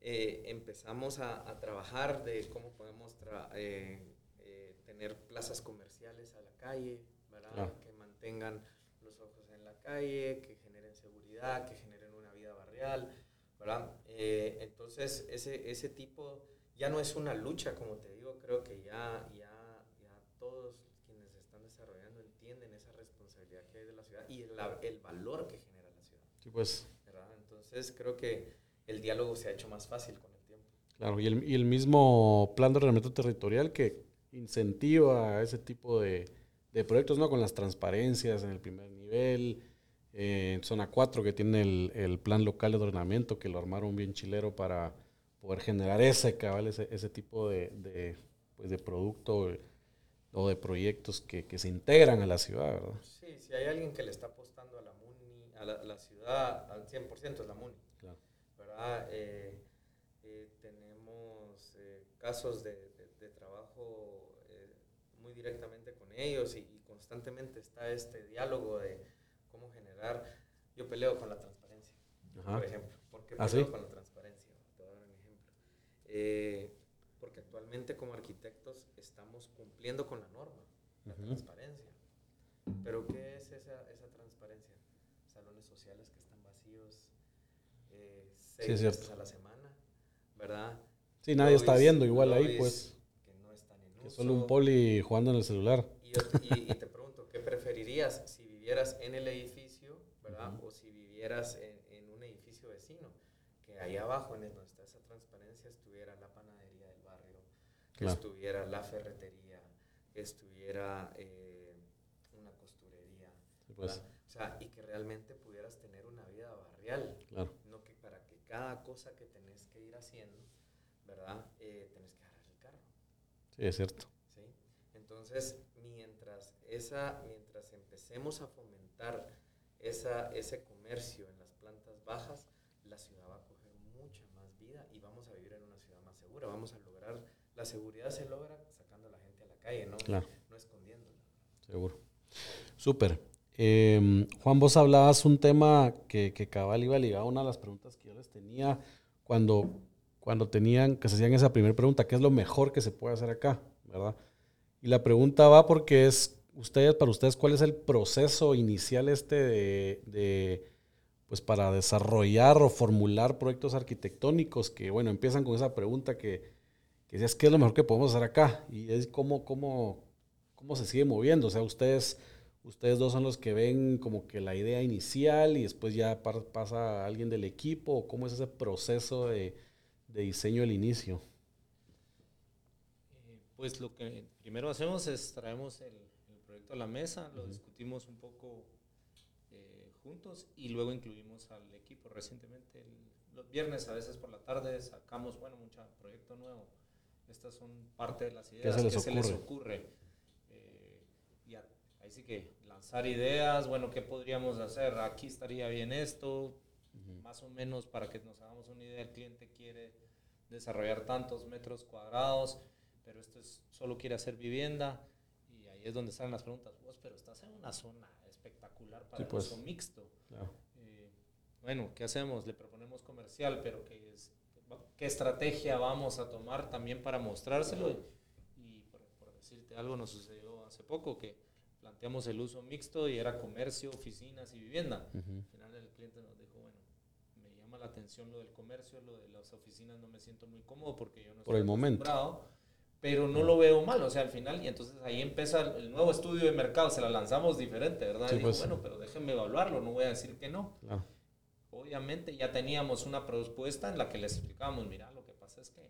eh, empezamos a, a trabajar de cómo podemos tra- eh, eh, tener plazas comerciales a la calle, ¿verdad? Que mantengan los ojos en la calle, que generen seguridad, que generen una vida barrial, ¿verdad? Eh, entonces, ese, ese tipo ya no es una lucha, como te digo, creo que ya, ya, ya todos quienes están desarrollando entienden esa responsabilidad que hay de la ciudad y el, el valor que genera la ciudad, Sí, pues. ¿verdad? Entonces, creo que el diálogo se ha hecho más fácil con el tiempo. Claro, y el, y el mismo plan de ordenamiento territorial que incentiva ese tipo de, de proyectos, ¿no? Con las transparencias en el primer nivel, eh, en zona 4 que tiene el, el plan local de ordenamiento que lo armaron bien chilero para poder generar ese cabal, ese, ese tipo de, de, pues de producto eh, o de proyectos que, que se integran a la ciudad, ¿verdad? Sí, si hay alguien que le está apostando a la MUNI, a la, la ciudad al 100% es la MUNI. Claro. ¿verdad? Eh, eh, tenemos casos de, de- de trabajo muy directamente con ellos y, y constantemente está este diálogo de cómo generar. Yo peleo con la transparencia, Ajá. por ejemplo. ¿Por qué ¿Ah, peleo sí? con la transparencia? Te voy a dar un ejemplo. Eh, porque actualmente como arquitectos estamos cumpliendo con la norma, la Ujú. transparencia. Pero ¿qué es esa, esa transparencia? Salones sociales que están vacíos, eh, Sí, seis es veces a la semana, ¿verdad? Sí, nadie está Lobbies- viendo igual ahí, pues, Que no están en que uso. solo un poli jugando en el celular. Y, y- y te pregunto, ¿qué preferirías si vivieras en el edificio, ¿verdad? Ujú. O si vivieras en, en un edificio vecino, que ahí abajo, en donde está esa transparencia, estuviera la panadería del barrio, que Claro. estuviera la ferretería, que estuviera eh, una costurería, pues. O sea, y que realmente pudieras tener una vida barrial, claro. no que para que cada cosa que tenés que ir haciendo, ¿verdad? Eh, tenés que agarrar el carro. Sí, es cierto. ¿sí? Entonces, mientras, esa, mientras empecemos a fomentar esa, ese comercio en las plantas bajas, la ciudad va a coger mucha más vida y vamos a vivir en una ciudad más segura. Vamos a lograr, la seguridad se logra sacando a la gente a la calle, no, Claro. no escondiéndola. Seguro. Súper. Eh, Juan, vos hablabas un tema que, que cabal iba ligado a una de las preguntas que yo les tenía cuando, cuando tenían, que se hacían esa primera pregunta, ¿qué es lo mejor que se puede hacer acá? ¿Verdad? Y la pregunta va porque es, ustedes, para ustedes, ¿cuál es el proceso inicial este de, de, pues para desarrollar o formular proyectos arquitectónicos que, bueno, empiezan con esa pregunta que, que es, ¿qué es lo mejor que podemos hacer acá? Y es cómo, cómo, cómo se sigue moviendo. O sea, ustedes, ustedes dos son los que ven como que la idea inicial y después ya pasa alguien del equipo. ¿O ¿Cómo es ese proceso de, de diseño al inicio? Eh, Pues lo que primero hacemos es traemos el proyecto a la mesa, lo discutimos un poco eh, juntos y luego incluimos al equipo. Recientemente, el- los viernes a veces por la tarde sacamos, bueno, mucho proyecto nuevo. Estas son parte de las ideas se que se les ocurre? Eh, y a- ahí sí que lanzar ideas, bueno, ¿qué podríamos hacer? Aquí estaría bien esto, Más o menos para que nos hagamos una idea, el cliente quiere desarrollar tantos metros cuadrados, pero esto es, solo quiere hacer vivienda. Y ahí es donde salen las preguntas. Vos, pero estás en una zona espectacular para Sí, pues. el uso mixto. Claro. Eh, bueno, ¿qué hacemos? Le proponemos comercial, pero ¿qué, es, qué estrategia vamos a tomar también para mostrárselo? Y por, por decirte algo, nos sucedió hace poco que planteamos el uso mixto y era comercio, oficinas y vivienda. Ujú. Al final el cliente nos dijo, bueno, me llama la atención lo del comercio, lo de las oficinas no me siento muy cómodo porque yo no Por el momento. acostumbrado, pero no lo veo mal, o sea, al final, y entonces ahí empieza el, nuevo estudio de mercado, se la lanzamos diferente, ¿verdad? Sí, Y dijo, pues. bueno, pero déjenme evaluarlo, no voy a decir que no. Claro. Obviamente ya teníamos una propuesta en la que les explicábamos, mira, lo que pasa es que,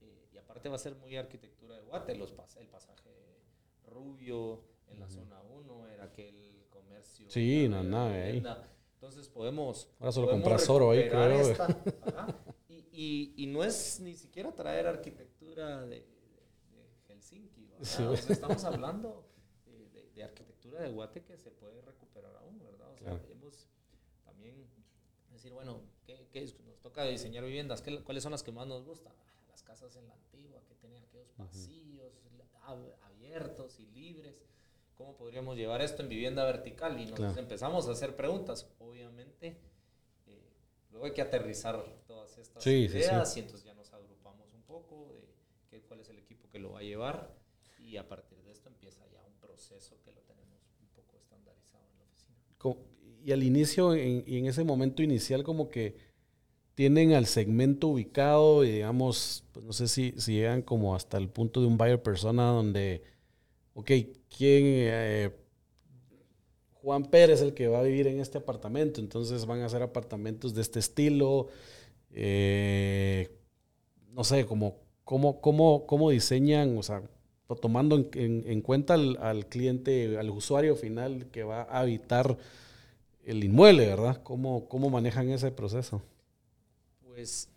eh, y aparte va a ser muy arquitectura de Guate, los pas- el pasaje rubio en la zona 1, era aquel comercio. Sí, no, nada, ahí. Entonces podemos... Ahora solo podemos compras oro ahí, creo. esta, y, y, y no es ni siquiera traer arquitectura de Helsinki, ¿verdad? Sí. O sea, estamos hablando eh, de, de arquitectura de Guate que se puede recuperar aún, ¿verdad? O sea, Claro. hemos también decir, bueno, ¿qué, qué nos toca diseñar viviendas? ¿Qué- ¿Cuáles son las que más nos gustan? Ah, Las casas en la antigua, que tenían aquellos pasillos ab- abiertos y libres. ¿Cómo podríamos llevar esto en vivienda vertical? Y nos Claro. empezamos a hacer preguntas. Obviamente, eh, luego hay que aterrizar todas estas Sí, sí, sí. ideas y entonces ya nos agrupamos un poco de qué, cuál es el equipo que lo va a llevar y a partir de esto empieza ya un proceso que lo tenemos un poco estandarizado en la oficina. Y al inicio, en- y en ese momento inicial, como que tienen al segmento ubicado y digamos, pues no sé si, si llegan como hasta el punto de un buyer persona donde, ok, ¿quién? eh, Juan Pérez es el que va a vivir en este apartamento, entonces van a ser apartamentos de este estilo. eh, no sé, como, cómo, cómo, cómo diseñan, o sea, to- tomando en, en- en cuenta al, al cliente, al usuario final que va a habitar el inmueble, ¿verdad? ¿Cómo, cómo manejan ese proceso? Pues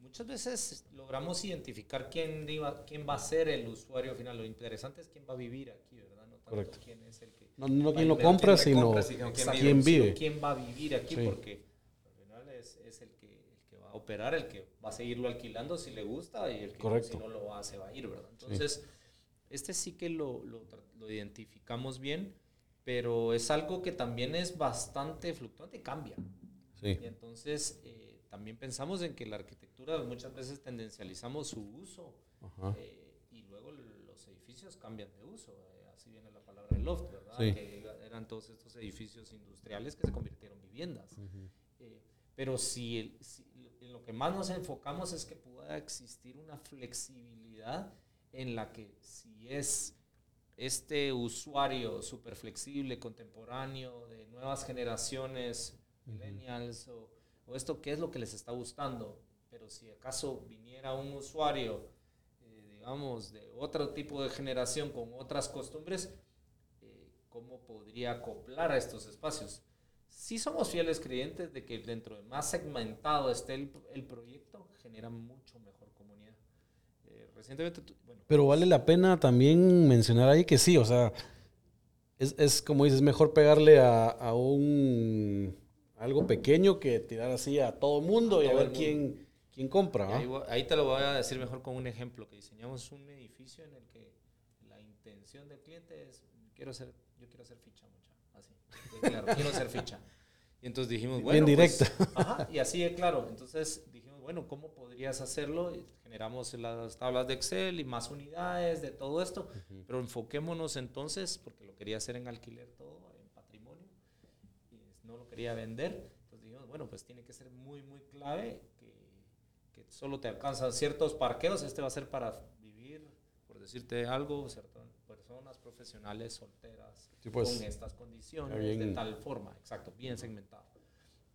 muchas veces logramos identificar quién, iba, quién va a ser el usuario final. Lo interesante es quién va a vivir aquí, ¿verdad? No tanto Correcto. quién es el que... No, no quién lo compra, sino compra, sino quién quién vive. quién va a vivir aquí, Sí. porque al final es, es el, que, el que va a operar, el que va a seguirlo alquilando si le gusta y el que Correcto. si no lo se va a ir, ¿verdad? Entonces, este sí que lo, lo, lo identificamos bien, pero es algo que también es bastante fluctuante y cambia. Sí, Y entonces eh, también pensamos en que la arquitectura muchas veces tendencializamos su uso eh, y luego los edificios cambian de uso. eh, así viene la palabra loft, ¿verdad? Sí. Que eran todos estos edificios industriales que se convirtieron en viviendas. Eh, pero si, el- si en lo que más nos enfocamos es que pueda existir una flexibilidad en la que si es este usuario súper flexible, contemporáneo, de nuevas generaciones, millennials, o, o esto, ¿qué es lo que les está gustando? Pero si acaso viniera un usuario, eh, digamos, de otro tipo de generación con otras costumbres, eh, ¿cómo podría acoplar a estos espacios? Sí somos fieles creyentes de que dentro de más segmentado esté el, el proyecto, genera mucho mejor comunidad. Eh, recientemente, bueno, Pero vale la pena también mencionar ahí que sí, o sea, es, es como dices, mejor pegarle a, a un algo pequeño que tirar así a todo mundo A y a ver quién, quién compra. ¿va? Ahí, ahí te lo voy a decir mejor con un ejemplo, que diseñamos un edificio en el que la intención del cliente es, quiero ser, yo quiero ser ficha, claro, quiero ser ficha. Y entonces dijimos, bueno, Bien pues, directa. ajá, y así de claro. Entonces dijimos, bueno, ¿cómo podrías hacerlo? Generamos las tablas de Excel y más unidades de todo esto, pero enfoquémonos entonces, porque lo quería hacer en alquiler todo, en patrimonio, y no lo quería vender. Entonces dijimos, bueno, pues tiene que ser muy, muy clave que, que solo te alcanzan ciertos parqueos. Este va a ser para vivir, por decirte algo, ciertas personas profesionales solteras Sí, pues, con estas condiciones, bien- de tal forma, exacto, bien segmentado.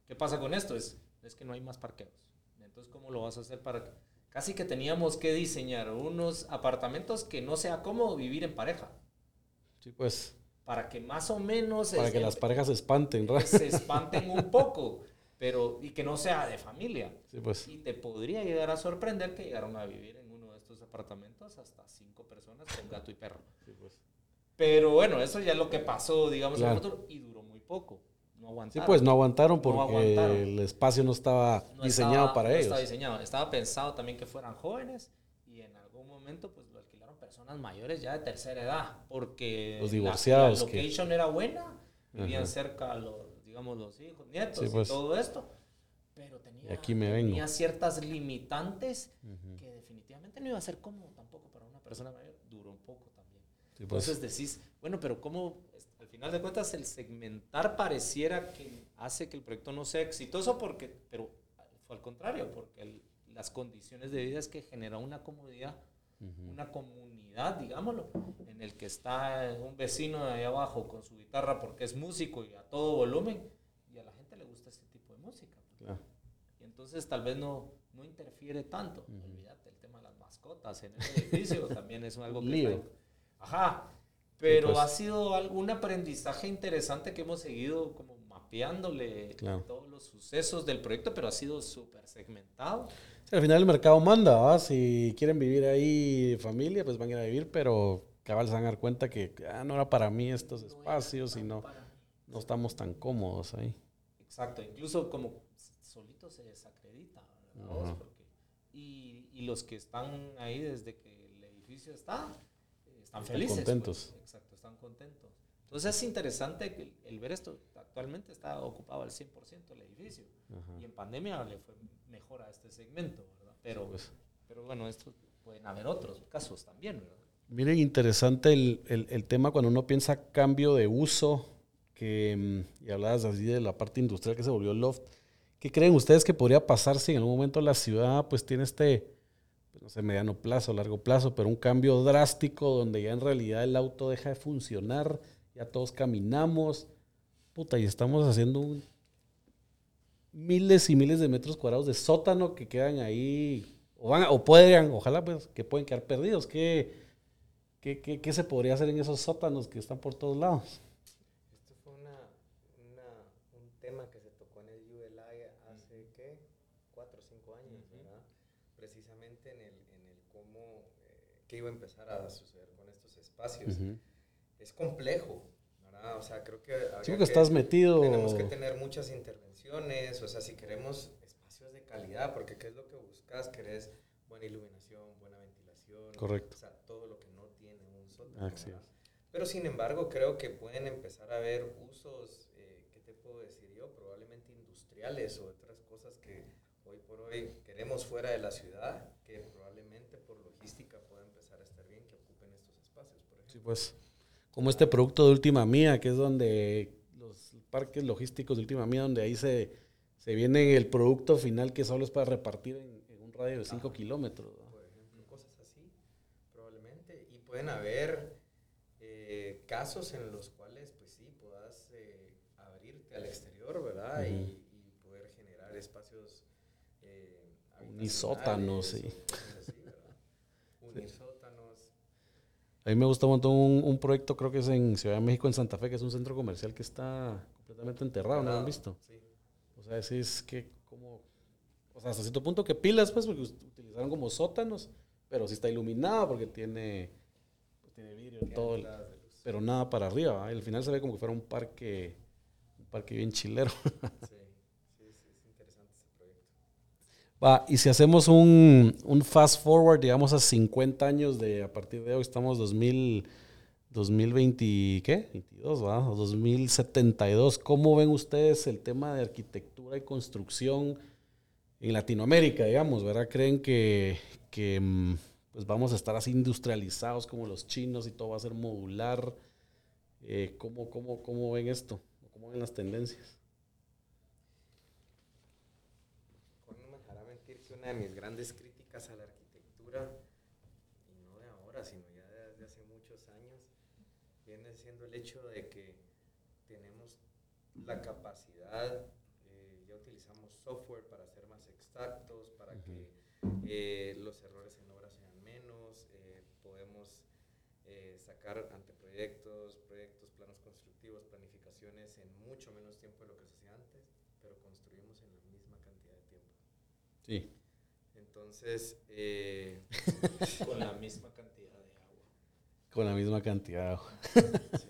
¿Qué pasa con esto? Es, es que no hay más parqueos. Entonces, ¿cómo lo vas a hacer para...? Casi que teníamos que diseñar unos apartamentos que no sea cómodo vivir en pareja, Sí, pues, para que más o menos para es- que las parejas se espanten, ¿verdad? se espanten un poco, pero y que no sea de familia. Sí, pues, Y te podría llegar a sorprender que llegaron a vivir en uno de estos apartamentos hasta cinco personas con gato y perro. Sí, pues. Pero bueno, eso ya es lo que pasó, digamos, en el Claro. futuro y duró muy poco. no Sí, aguantaron. pues no aguantaron No porque aguantaron. el espacio no estaba No diseñado estaba- para no ellos. Estaba diseñado. Estaba pensado también que fueran jóvenes y en algún momento pues lo alquilaron personas mayores ya de tercera edad porque Los la- divorciados La, que- location era buena, vivían Ajá. cerca los, digamos, los hijos, nietos Sí, pues. y todo esto, pero tenía, aquí me vengo. tenía ciertas limitantes que definitivamente no iba a ser cómodo tampoco para una persona mayor. Duró un poco también. Sí, pues. Entonces decís, bueno, pero ¿cómo? Al final de cuentas, el segmentar pareciera que hace que el proyecto no sea exitoso, porque, pero fue al contrario, porque el- las condiciones de vida es que genera una comodidad, una comunidad, digámoslo, en el que está un vecino de ahí abajo con su guitarra porque es músico y a todo volumen, y a la gente le gusta ese tipo de música. Claro. Y entonces tal vez no, no interfiere tanto. Olvídate, el tema de las mascotas en el edificio también es algo que... Lío. está- Ajá. Pero pues. ha sido algún aprendizaje interesante que hemos seguido como mapeándole Claro. todos los sucesos del proyecto, pero ha sido súper segmentado. Sí, al final el mercado manda, ¿va? Si quieren vivir ahí familia, pues van a ir a vivir, pero cabal se van a dar cuenta que ah, no era para mí estos No espacios y no, no estamos tan cómodos ahí. Exacto, incluso como solito se desacredita. ¿verdad. Porque- y, y los que están ahí desde que el edificio está, están felices. pues. contentos. Exacto, están contentos. Entonces es interesante el, el ver esto. Actualmente está ocupado al 100% el edificio. Ajá. Y en pandemia le fue mejor a este segmento, ¿verdad? Pero, pues. pero bueno, esto pueden haber otros casos también, ¿verdad? Miren, interesante el, el- el tema cuando uno piensa cambio de uso, que, mm, y hablabas así de la parte industrial que se volvió loft. ¿Qué creen ustedes que podría pasar si en algún momento la ciudad pues tiene este, pues, no sé, mediano plazo, largo plazo, pero un cambio drástico donde ya en realidad el auto deja de funcionar, ya todos caminamos, puta, y estamos haciendo un- miles y miles de metros cuadrados de sótano que quedan ahí, o, van o podrían, ojalá pues, que pueden quedar perdidos. ¿Qué, qué, qué, qué se podría hacer en esos sótanos que están por todos lados? Esto fue una, una- un tema que se tocó en el ULI hace, ¿qué? Cuatro o cinco años, ¿verdad? Precisamente en el, en el cómo, eh, qué iba a empezar a suceder con estos espacios. Es complejo, ¿verdad? O sea, creo que... Sí, que- estás metido. Tenemos que tener muchas intervenciones, o sea, si queremos espacios de calidad, porque ¿qué es lo que buscas? Querés buena iluminación, buena ventilación. Correcto. O sea, todo lo que no tiene un sótano. Es. Pero sin embargo, creo que pueden empezar a haber usos, eh, ¿qué te puedo decir yo? Probablemente industriales o otras cosas que hoy por hoy queremos fuera de la ciudad, que probablemente por logística pueda empezar a estar bien que ocupen estos espacios, por ejemplo. Sí, pues. Como este producto de Última Mía, que es donde los parques logísticos de Última Mía, donde ahí se, se viene el producto final que solo es para repartir en, en un radio de 5 kilómetros. ¿no? por ejemplo, cosas así, probablemente. Y pueden haber eh, casos en los cuales, pues sí, puedas eh, abrirte al exterior, ¿verdad? Y, y poder generar espacios eh, Unisótanos, sí. o cosas así, ¿verdad? Unisótanos. A mí me gusta un montón un, un proyecto, creo que es en Ciudad de México, en Santa Fe, que es un centro comercial que está completamente enterrado, ¿no lo han visto? Sí. O sea, sí es que como... O sea, hasta cierto punto que pilas, pues, porque utilizaron como sótanos, pero sí está iluminado porque tiene, pues, tiene vidrio en todo, el- pero nada para arriba. Y al final se ve como que fuera un parque, un parque bien chilero. Sí, sí, es interesante ese proyecto. Va, y si hacemos un, un fast forward, digamos, a 50 años de, a partir de hoy, estamos 2000, 2020, ¿qué? 22, ¿va? O 2072. ¿Cómo ven ustedes el tema de arquitectura y construcción en Latinoamérica, digamos, verdad? ¿Creen que, que mm, pues vamos a estar así industrializados como los chinos y todo va a ser modular? Eh, ¿cómo, cómo, ¿Cómo ven esto? ¿Cómo ven las tendencias? Juan no me dejará mentir que una de mis grandes críticas a la arquitectura, y no de ahora, sino ya de- desde hace muchos años, viene siendo el hecho de que tenemos la capacidad, eh, ya utilizamos software para ser más exactos, para que eh, los errores en obra sean menos, eh, podemos eh, sacar anteproyectos, proyectos, planos constructivos, planificaciones en mucho menos tiempo de lo que se hacía antes, pero construimos en la misma cantidad de tiempo. Sí. Entonces, eh, Con la misma cantidad de agua. Con la misma cantidad. sí.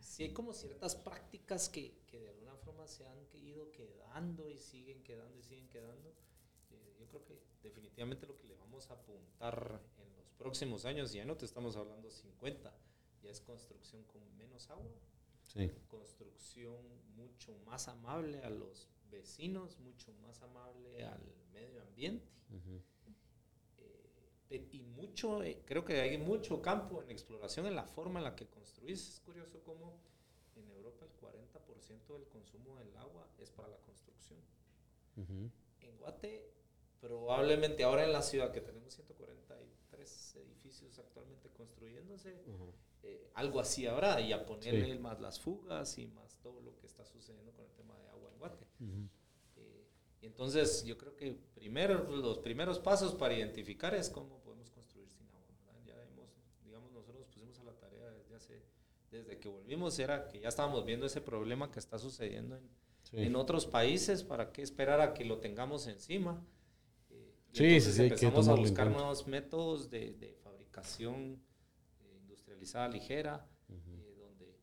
sí hay como ciertas prácticas que, que de alguna forma se han ido quedando y siguen quedando y siguen quedando. Eh, yo creo que definitivamente lo que le vamos a apuntar en los próximos años, ya no te estamos hablando 50, ya es construcción con menos agua, Sí. construcción mucho más amable a los vecinos, mucho más amable al medio ambiente. Ujú. Eh, pe- y mucho, eh, creo que hay mucho campo en exploración en la forma en la que construís. Es curioso cómo en Europa el 40% del consumo del agua es para la construcción. Ujú. En Guate, probablemente ahora en la ciudad que tenemos 143 edificios actualmente construyéndose, Ujú. eh, algo así habrá, y a ponerle Sí. más las fugas y más todo lo que está sucediendo con el tema de Guate. Ujú. Eh, y entonces yo creo que primero, los primeros pasos para identificar es cómo podemos construir sin agua. ¿verdad? Ya hemos, digamos, nosotros nos pusimos a la tarea desde hace, desde que volvimos, era que ya estábamos viendo ese problema que está sucediendo en, Sí. en otros países, para qué esperar a que lo tengamos encima. Eh, Sí, entonces sí, empezamos a buscar nuevos métodos de, de fabricación eh, industrializada ligera, eh, donde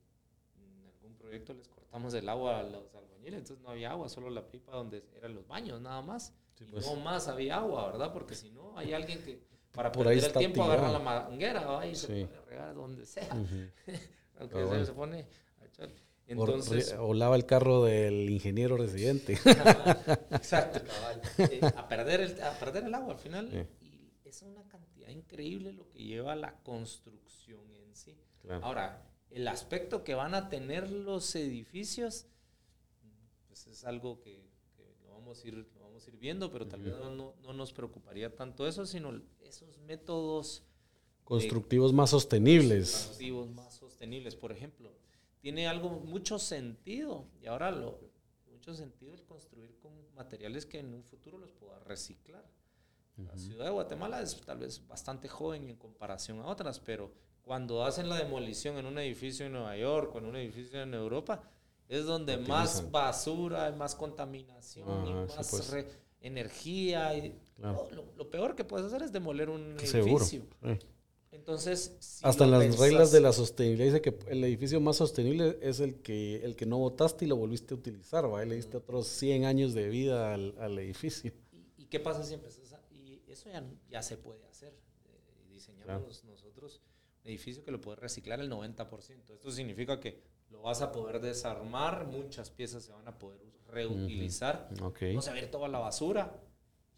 en algún proyecto les cortamos el agua a los albañiles, entonces no había agua, solo la pipa donde eran los baños, nada más. Sí, y pues. no más había agua, ¿verdad? Porque si no, hay alguien que para Por ahí perder el está tiempo agarra la manguera ¿va? y se Sí. pone a regar donde sea. Ujú. Aunque Ah, se- bueno. se pone a echar. O- Entonces, re- o lava el carro del ingeniero residente. Exacto, cabal. Eh, a, perder el, a perder el agua al final. Sí. Y es una cantidad increíble lo que lleva la construcción en sí. Claro. Ahora, el aspecto que van a tener los edificios, pues es algo que, que lo, vamos a ir, lo vamos a ir viendo, pero tal vez no, no- no nos preocuparía tanto eso, sino esos métodos Constructivos más sostenibles. constructivos más sostenibles. Por ejemplo, tiene algo mucho sentido, y ahora lo mucho sentido el construir con materiales que en un futuro los pueda reciclar. La ciudad de Guatemala es tal vez bastante joven en comparación a otras, pero cuando hacen la demolición en un edificio en Nueva York o en un edificio en Europa, es donde más basura, hay más contaminación, y sí, más pues. re- energía. Y Claro. lo, lo peor que puedes hacer es demoler un Seguro. edificio. Entonces, si Hasta en las pensás- reglas de la sostenibilidad dice que el edificio más sostenible es el que, el que no botaste y lo volviste a utilizar, ¿va? Le diste otros 100 años de vida al, al edificio. ¿Y, y qué pasa si empezás a.? Y eso ya, ya se puede hacer. Eh, diseñamos nosotros edificio que lo puede reciclar el 90%. Esto significa que lo vas a poder desarmar, muchas piezas se van a poder reutilizar. Ok. No se va a ir toda la basura,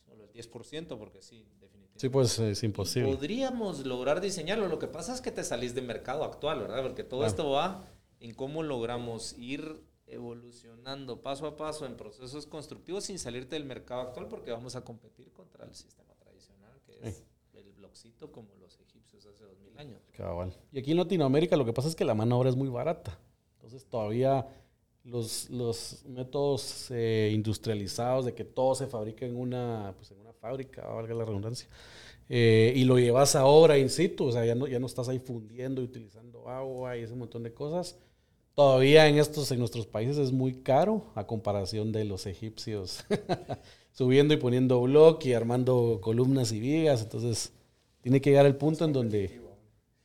solo el 10%, porque sí, definitivamente. Sí, pues es imposible. Podríamos lograr diseñarlo. Lo que pasa es que te salís del mercado actual, ¿verdad? Porque todo Claro. esto va en cómo logramos ir evolucionando paso a paso en procesos constructivos sin salirte del mercado actual porque vamos a competir contra el sistema tradicional que es el blockcito como los egipcios hace dos mil años. Cabal. Y aquí en Latinoamérica lo que pasa es que la mano obra es muy barata. Entonces todavía los, los métodos eh, industrializados de que todo se fabrica en una, pues en una fábrica, valga la redundancia, eh, y lo llevas a obra in situ, o sea, ya no, ya no estás ahí fundiendo y utilizando agua y ese montón de cosas. Todavía en estos, en nuestros países es muy caro a comparación de los egipcios subiendo y poniendo bloque y armando columnas y vigas. Entonces, tiene que llegar el punto en donde,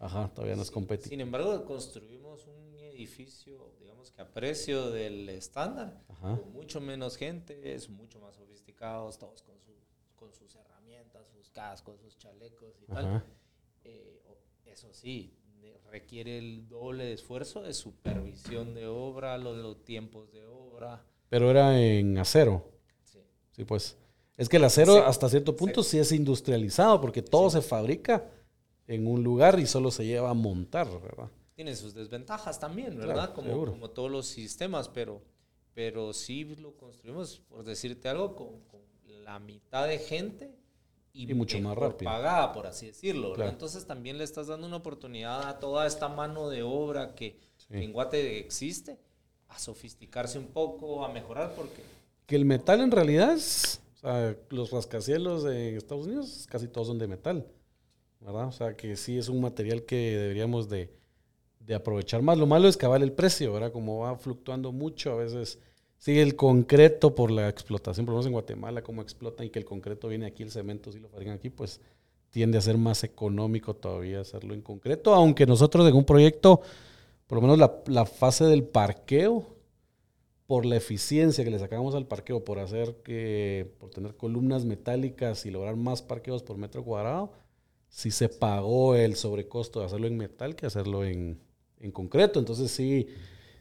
ajá, todavía no es competitivo. Sin embargo, construimos un edificio, digamos que a precio del estándar, Ajá. con mucho menos gente, es mucho más sofisticados, todos con, su- con sus herramientas, sus cascos, sus chalecos y tal. Ajá. Eh, o- eso sí, requiere el doble de esfuerzo de supervisión de obra, los, los tiempos de obra. Pero era en acero. Sí. Sí, pues. Es que el acero Sí. hasta cierto punto sí, es industrializado porque todo se fabrica en un lugar y solo se lleva a montar, ¿verdad? Tiene sus desventajas también, ¿verdad? Claro, como, como todos los sistemas, pero, pero sí lo construimos, por decirte algo, con, con la mitad de gente y, Y mucho más mejor rápido. pagada, por así decirlo. Claro. Entonces también le estás dando una oportunidad a toda esta mano de obra que, Sí. que en Guate existe a sofisticarse un poco, a mejorar, porque Que el metal en realidad es, o sea, los rascacielos en Estados Unidos casi todos son de metal, ¿verdad? O sea, que sí es un material que deberíamos de, de aprovechar más. Lo malo es vale el precio, ¿verdad? Como va fluctuando mucho, a veces sí el concreto por la explotación, por lo menos en Guatemala, como explotan y que el concreto viene aquí, el cemento sí lo fabrican aquí, pues tiende a ser más económico todavía hacerlo en concreto, aunque nosotros en un proyecto por lo menos la, la fase del parqueo, por la eficiencia que le sacamos al parqueo, por hacer que, por tener columnas metálicas y lograr más parqueos por metro cuadrado, sí se pagó el sobrecosto de hacerlo en metal que hacerlo en, en concreto. Entonces sí,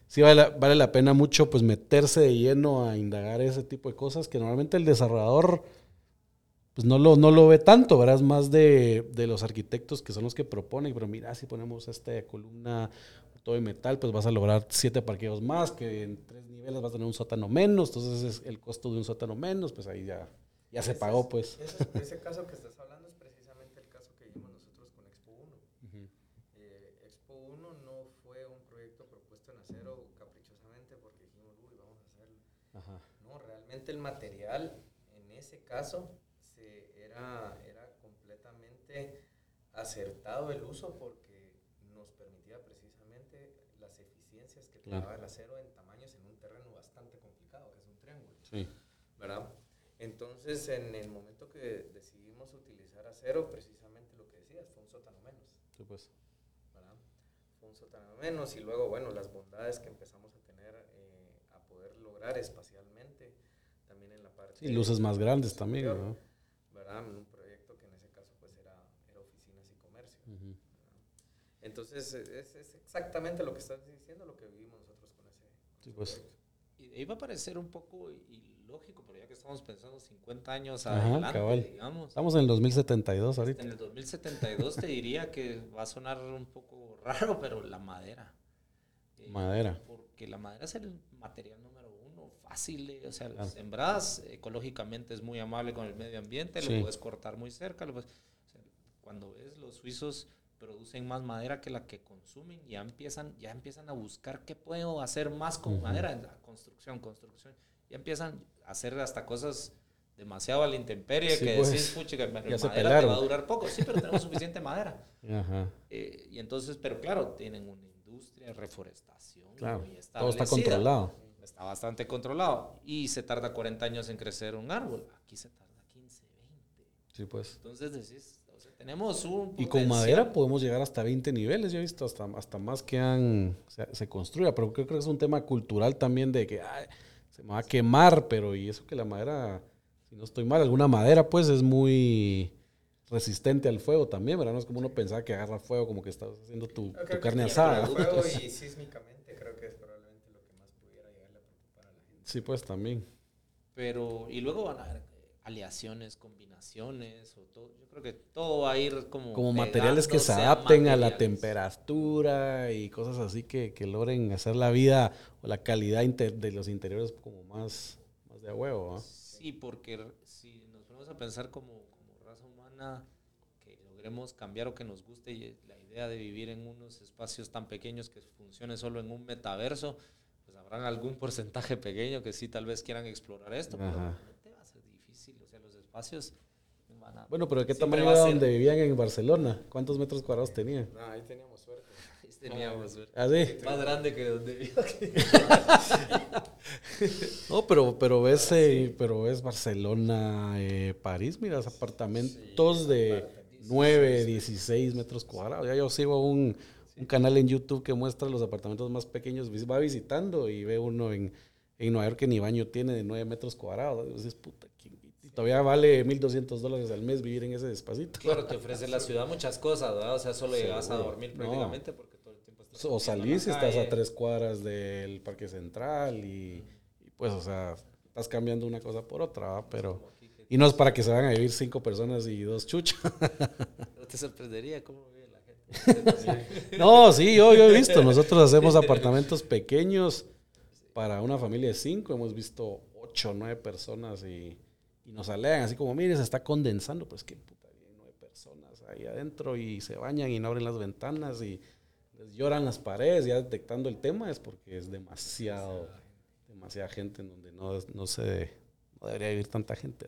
sí vale, la- vale la pena mucho pues meterse de lleno a indagar ese tipo de cosas que normalmente el desarrollador pues no lo, no lo ve tanto, ¿verdad? Es más de, de los arquitectos que son los que proponen, pero mira, si ponemos esta columna todo de metal, pues vas a lograr siete parqueos más, que en tres niveles vas a tener un sótano menos, entonces es el costo de un sótano menos, pues ahí ya, ya se Ese pagó, es- pues. ese, ese caso que estás hablando es precisamente el caso que vimos nosotros con Expo 1. Ujú. Eh, Expo 1 no fue un proyecto propuesto en acero caprichosamente porque dijimos, uy, vamos a hacerlo. Ajá. No, realmente el material en ese caso se, era, era completamente acertado el uso porque nos permitía precisamente las eficiencias que te Claro. daba el acero en tamaños en un terreno bastante complicado, que es un triángulo. Sí. ¿verdad? Entonces, en el momento que decidimos utilizar acero, precisamente lo que decías, fue un sótano menos, Sí, pues. ¿verdad? Fue un sótano menos y luego, bueno, las bondades que empezamos a tener eh, a poder lograr espacialmente, Sí, luces más grandes también, ¿no? ¿verdad? En un proyecto que en ese caso pues era, era oficinas y comercio. Ujú. ¿verdad? Entonces, es, es exactamente lo que estás diciendo, lo que vivimos nosotros con ese, con Sí, ese pues. proyecto. Y va a parecer un poco ilógico, pero ya que estamos pensando 50 años Ajá, adelante, cabal. digamos. Estamos en el 2072 ahorita. En el 2072 te diría que va a sonar un poco raro, pero la madera. Eh, Madera. Porque la madera es el material uno, fácil, o sea, Claro. sembradas ecológicamente es muy amable con el medio ambiente, Sí. lo puedes cortar muy cerca. lo puedes- o sea, cuando ves, los suizos producen más madera que la que consumen, ya empiezan, ya empiezan a buscar qué puedo hacer más con madera, en la construcción, construcción. Ya empiezan a hacer hasta cosas demasiado a la intemperie Sí, que pues, decís, pucha, que madera te va a durar poco. Sí, pero tenemos suficiente madera. Ajá. Eh, y entonces, pero claro, tienen una industria de reforestación. Claro. Todo está controlado. Está bastante controlado. Y se tarda 40 años en crecer un árbol. Aquí se tarda 15, 20. Sí, pues. Entonces decís, o sea, tenemos un. Y con potencial. madera podemos llegar hasta 20 niveles. Yo he visto hasta, hasta más que han, se, se construya. Pero creo que es un tema cultural también de que ay, se me va a quemar. Pero y eso que la madera, si no estoy mal, alguna madera pues es muy resistente al fuego también, ¿verdad? No es como uno pensaba que agarra fuego como que estás haciendo tu, tu carne asada. y sísmicamente creo que es probablemente lo que más pudiera llegarle a preocupar a la gente. Sí, pues también. Pero, y luego van a haber eh, aleaciones, combinaciones, o todo. Yo creo que todo va a ir como. Como materiales que se adapten a la temperatura y cosas así que, que logren hacer la vida o la calidad inter- de los interiores como más, más de a huevo. Sí, porque si nos ponemos a pensar como, como raza humana, que logremos cambiar o que nos guste y la idea de vivir en unos espacios tan pequeños que funcione solo en un metaverso, pues habrán algún porcentaje pequeño que sí tal vez quieran explorar esto, pero Ajá. realmente va a ser difícil, o sea, los espacios van a... Bueno, pero ¿de qué tamaño era donde vivían en Barcelona? ¿Cuántos metros cuadrados tenían? No, ahí teníamos suerte. Teníamos suerte. ¿Ah, sí? más grande que donde vivo aquí. No, pero, pero ves, eh, pero ves Barcelona, eh, París, miras apartamentos de 9, 16 metros cuadrados. Ya yo sigo un, un canal en YouTube que muestra los apartamentos más pequeños, va visitando y ve uno en, en Nueva York que ni baño tiene de 9 metros cuadrados. Y dices, puta, ¿quién- y todavía vale 1.200 dólares al mes vivir en ese despacito. Claro, te ofrece la ciudad muchas cosas, ¿verdad? O sea, solo llegas a dormir No. prácticamente porque todo el tiempo estás O salís y estás a tres cuadras del Parque Central y, y pues, o sea, estás cambiando una cosa por otra, ¿va? pero... Y no es para que se van a vivir cinco personas y dos chuchas. No te sorprendería cómo. No, sí, yo, yo he visto. Nosotros hacemos apartamentos pequeños para una familia de cinco. Hemos visto ocho nueve personas y, y nos alegan así como, mire, se está condensando. Pues qué puta, hay nueve personas ahí adentro y se bañan y no abren las ventanas y lloran las paredes ya detectando el tema. Es porque es demasiado, demasiada gente en donde no, no se no debería vivir tanta gente.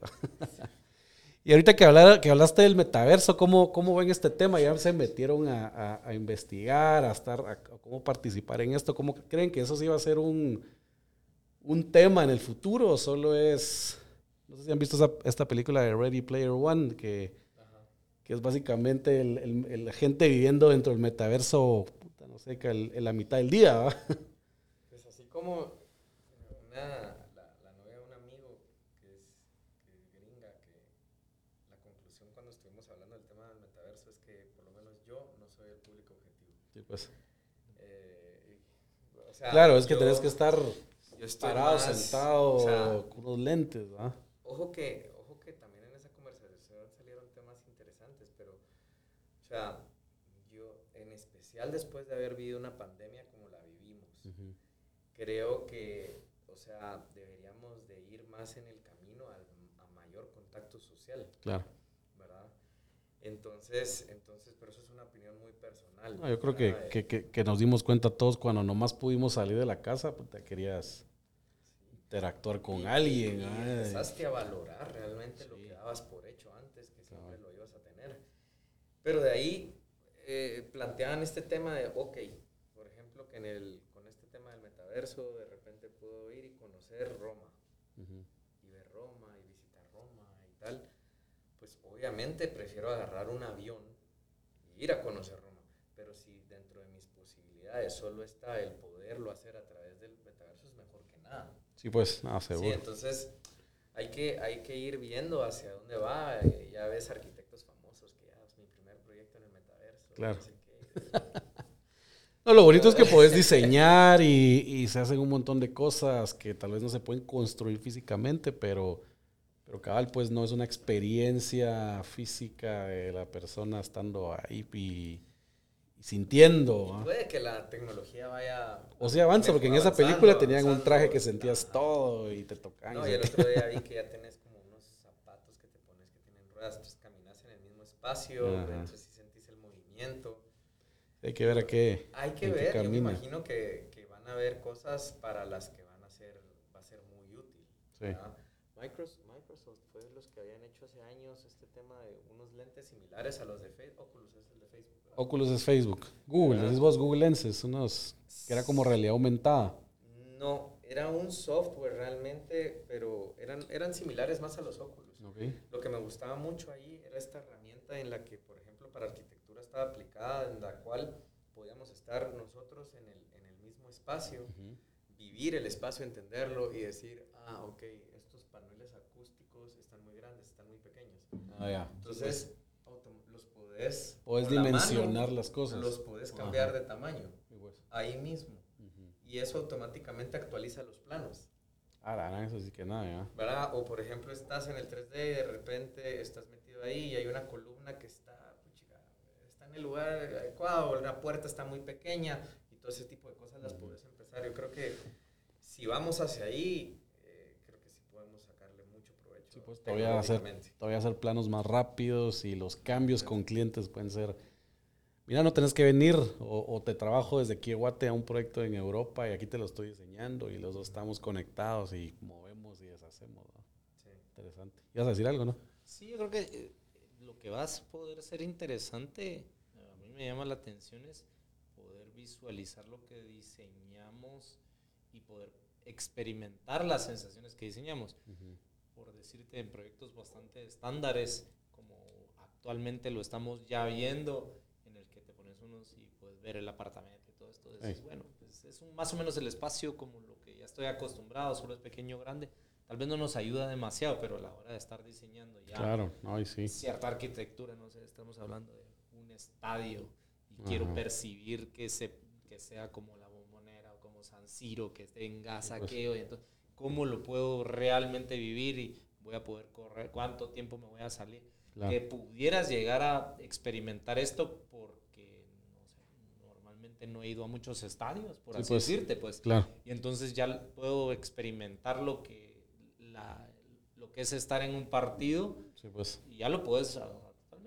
Y ahorita que, hablar, que hablaste del metaverso, ¿cómo, ¿cómo ven este tema? ¿Ya se metieron a, a- a investigar, a estar, a, cómo participar en esto? ¿Cómo creen que eso sí va a ser un, un tema en el futuro? ¿O solo es, no sé si han visto esa- esta película de Ready Player One, que, que es básicamente el, el- el- gente viviendo dentro del metaverso, puta, no sé, en la mitad del día, ¿va? Pues así como una, la, la novia de un amigo que es, que es gringa, que la conclusión cuando estuvimos hablando del tema del metaverso es que por lo menos yo no soy el público objetivo. Sí, pues. Eh, y- o sea, Claro, es que yo- tenés que estar parado, más- sentado, o sea, con unos lentes, ¿va? Ojo que, ojo que también en esa conversación salieron temas interesantes, pero, o sea, yo en especial después de haber vivido una pandemia como la vivimos, creo que, o sea, deberíamos de ir más en el camino al, a mayor contacto social, Claro. ¿verdad? Entonces, entonces, pero eso es personal. No, yo creo que, que, que- que nos dimos cuenta todos cuando nomás pudimos salir de la casa, pues te querías interactuar con Y- alguien. Y, empezaste a valorar realmente lo que dabas por hecho antes, que siempre lo ibas a tener. Pero de ahí eh, planteaban este tema de, ok, por ejemplo, que en el, con este tema del metaverso, de repente puedo ir y conocer Roma, y ver Roma, y visitar Roma y tal. Pues obviamente prefiero agarrar un avión y ir a conocer Roma. Pero si dentro de mis posibilidades solo está el poderlo hacer a través del metaverso, es mejor que nada. Sí, pues, no, Sí, seguro. entonces hay que, hay que ir viendo hacia dónde va. eh, ya ves arquitectos famosos que ya es mi primer proyecto en el metaverso. Claro. qué. No, lo bonito es que puedes diseñar y, y se hacen un montón de cosas que tal vez no se pueden construir físicamente, pero, pero cabal, pues no es una experiencia física de la persona estando ahí y sintiendo. ¿va? puede que la tecnología vaya. O sea, avanza, porque en esa película tenían un avanzando. traje que sentías todo y te tocaban. No, y y el otro día vi que ya tenés como unos zapatos que te pones que tienen ruedas, entonces caminas en el mismo espacio, Ajá. entonces sí sentís el movimiento. Hay que ver a qué. Hay que ver, yo me imagino que, que van a haber cosas para las que van a ser, va a ser muy útil. Sí. Microsoft, Microsoft fue los que habían hecho hace años este tema de unos lentes similares a los de Facebook. Oculus es el de Facebook. ¿verdad? Oculus es Facebook. Google, decís vos Google Lenses, unos que era como realidad aumentada. No, era un software realmente, pero eran, eran similares más a los Oculus. Ok. Lo que me gustaba mucho ahí era esta herramienta en la que, por ejemplo, para arquitectura estaba aplicada, en la cual podíamos estar nosotros en el, en el mismo espacio, Ujú. vivir el espacio, entenderlo y decir, ah, ok, estos paneles acústicos están muy grandes, están muy pequeños. Ah, ya. Entonces, podés... La mano, dimensionar las cosas. Los podés cambiar Ajá. de tamaño, pues. ahí mismo. Y eso automáticamente actualiza los planos. Ah, la eso sí que nada, ya. ¿verdad? O por ejemplo estás en el 3D y de repente estás metido ahí y hay una columna que está, puchica, está en el lugar adecuado, la puerta está muy pequeña y todo ese tipo de cosas las puedes empezar. Yo creo que si vamos hacia ahí, eh, creo que sí podemos sacarle mucho provecho. Sí, pues todavía hacer, todavía hacer planos más rápidos y los cambios con clientes pueden ser. Mira, no tenés que venir o, o te trabajo desde a Guate a un proyecto en Europa y aquí te lo estoy diseñando y los dos estamos conectados y movemos y deshacemos. ¿no? Sí. Interesante. ¿Ibas a decir algo, no? Sí, yo creo que eh, lo que va a poder ser interesante, a mí me llama la atención, es poder visualizar lo que diseñamos y poder experimentar las sensaciones que diseñamos. Por decirte, en proyectos bastante estándares, como actualmente lo estamos ya viendo, en el que te pones unos y puedes ver el apartamento y todo esto. Bueno, pues es un- más o menos el espacio como lo que ya estoy acostumbrado, solo es pequeño o grande. Tal vez no nos ayuda demasiado, pero a la hora de estar diseñando ya Claro, no, y sí. cierta arquitectura, no sé, estamos hablando de un estadio y quiero Ajá. percibir que, se, que sea como la bombonera o como San Siro, que tenga pues. saqueo y entonces, ¿cómo lo puedo realmente vivir y voy a poder correr? ¿Cuánto tiempo me voy a salir? Claro. Que pudieras llegar a experimentar esto porque, no sé, normalmente no he ido a muchos estadios, por Sí, así pues. decirte, pues. Claro. Y entonces ya puedo experimentar lo que, la, lo que es estar en un partido Sí, pues. y ya lo puedes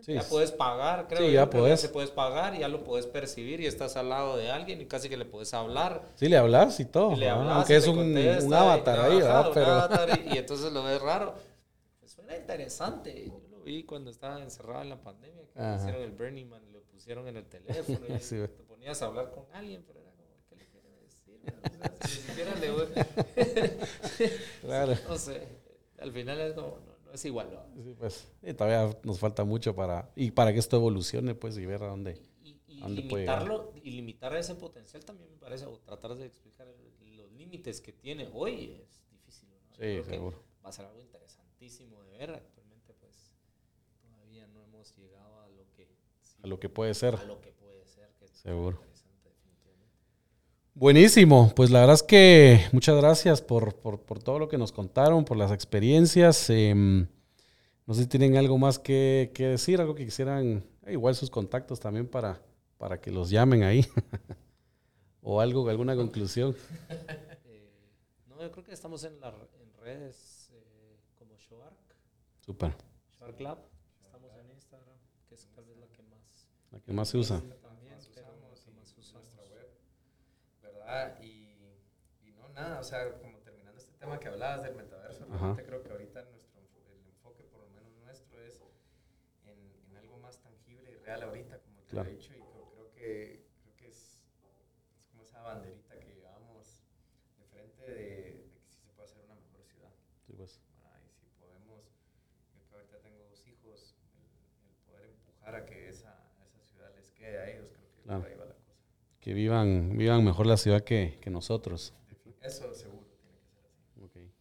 Sí, ya es- puedes pagar creo Sí, ya puedes. se puedes pagar y ya lo puedes percibir y estás al lado de alguien y casi que le puedes hablar Sí, le hablas y todo. y le ¿verdad? hablas Aunque y es un, contesta un y- avatar ahí, ¿verdad? un Pero. avatar y, y entonces lo ves raro Pues suena interesante yo lo vi cuando estaba encerrado en la pandemia que hicieron el Burning Man lo pusieron en el teléfono y Sí, güey. te ponías a hablar con alguien pero era como ¿qué le quiere decir? O sea, si ni siquiera le voy- Claro. no sé al final es como, no es igual ¿no? Sí, pues. Y todavía nos falta mucho para. Y para que esto evolucione, pues, y ver a dónde. Y, y y dónde puede limitarlo y limitar ese potencial también me parece o tratar de explicar los límites que tiene hoy es difícil ¿no? Sí, creo que seguro. va a ser algo interesantísimo de ver actualmente pues todavía no hemos llegado a lo que sí, A lo que puede ser. a lo que puede ser que Seguro. Buenísimo, pues la verdad es que muchas gracias por, por- por todo lo que nos contaron, por las experiencias. em, no sé si tienen algo más que, que decir, algo que quisieran, eh, igual sus contactos también para, para que los llamen ahí. o algo, alguna conclusión. Eh, no yo creo que estamos en, la, en redes eh, como Shoark Súper, Shark Lab estamos en Instagram que es tal vez la que más la que más se usa. también más pero usamos la que y más usamos. nuestra web, ¿verdad? Y, y no, nada, o sea, como terminando este tema que hablabas del metaverso, Ajá. realmente creo que ahorita nuestro, el enfoque, por lo menos nuestro, es en, en algo más tangible y real ahorita, como te Claro. he dicho, y creo, creo que, creo que es, es como esa banderita que llevamos de frente de, de que sí se puede hacer una mejor ciudad. Sí, pues. ¿verdad? Y si podemos, yo que ahorita tengo dos hijos, el, el poder empujar a que esa, esa ciudad les quede a ellos, creo que Claro. por ahí va la cosa. Que vivan, vivan mejor la ciudad que, que nosotros. Eso seguro tiene que ser así. Ok.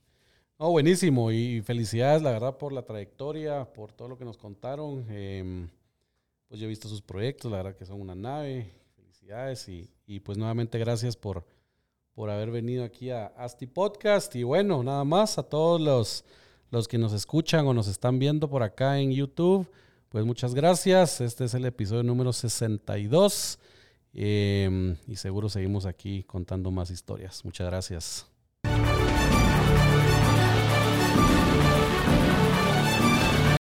No, buenísimo y felicidades, la verdad, por la trayectoria, por todo lo que nos contaron. Em, pues yo he visto sus proyectos, la verdad que son una nave. Felicidades y, y pues nuevamente gracias por, por haber venido aquí a Asti Podcast. Y bueno, nada más a todos los, los que nos escuchan o nos están viendo por acá en YouTube, pues muchas gracias. Este es el episodio número 62 em, y seguro seguimos aquí contando más historias. Muchas gracias.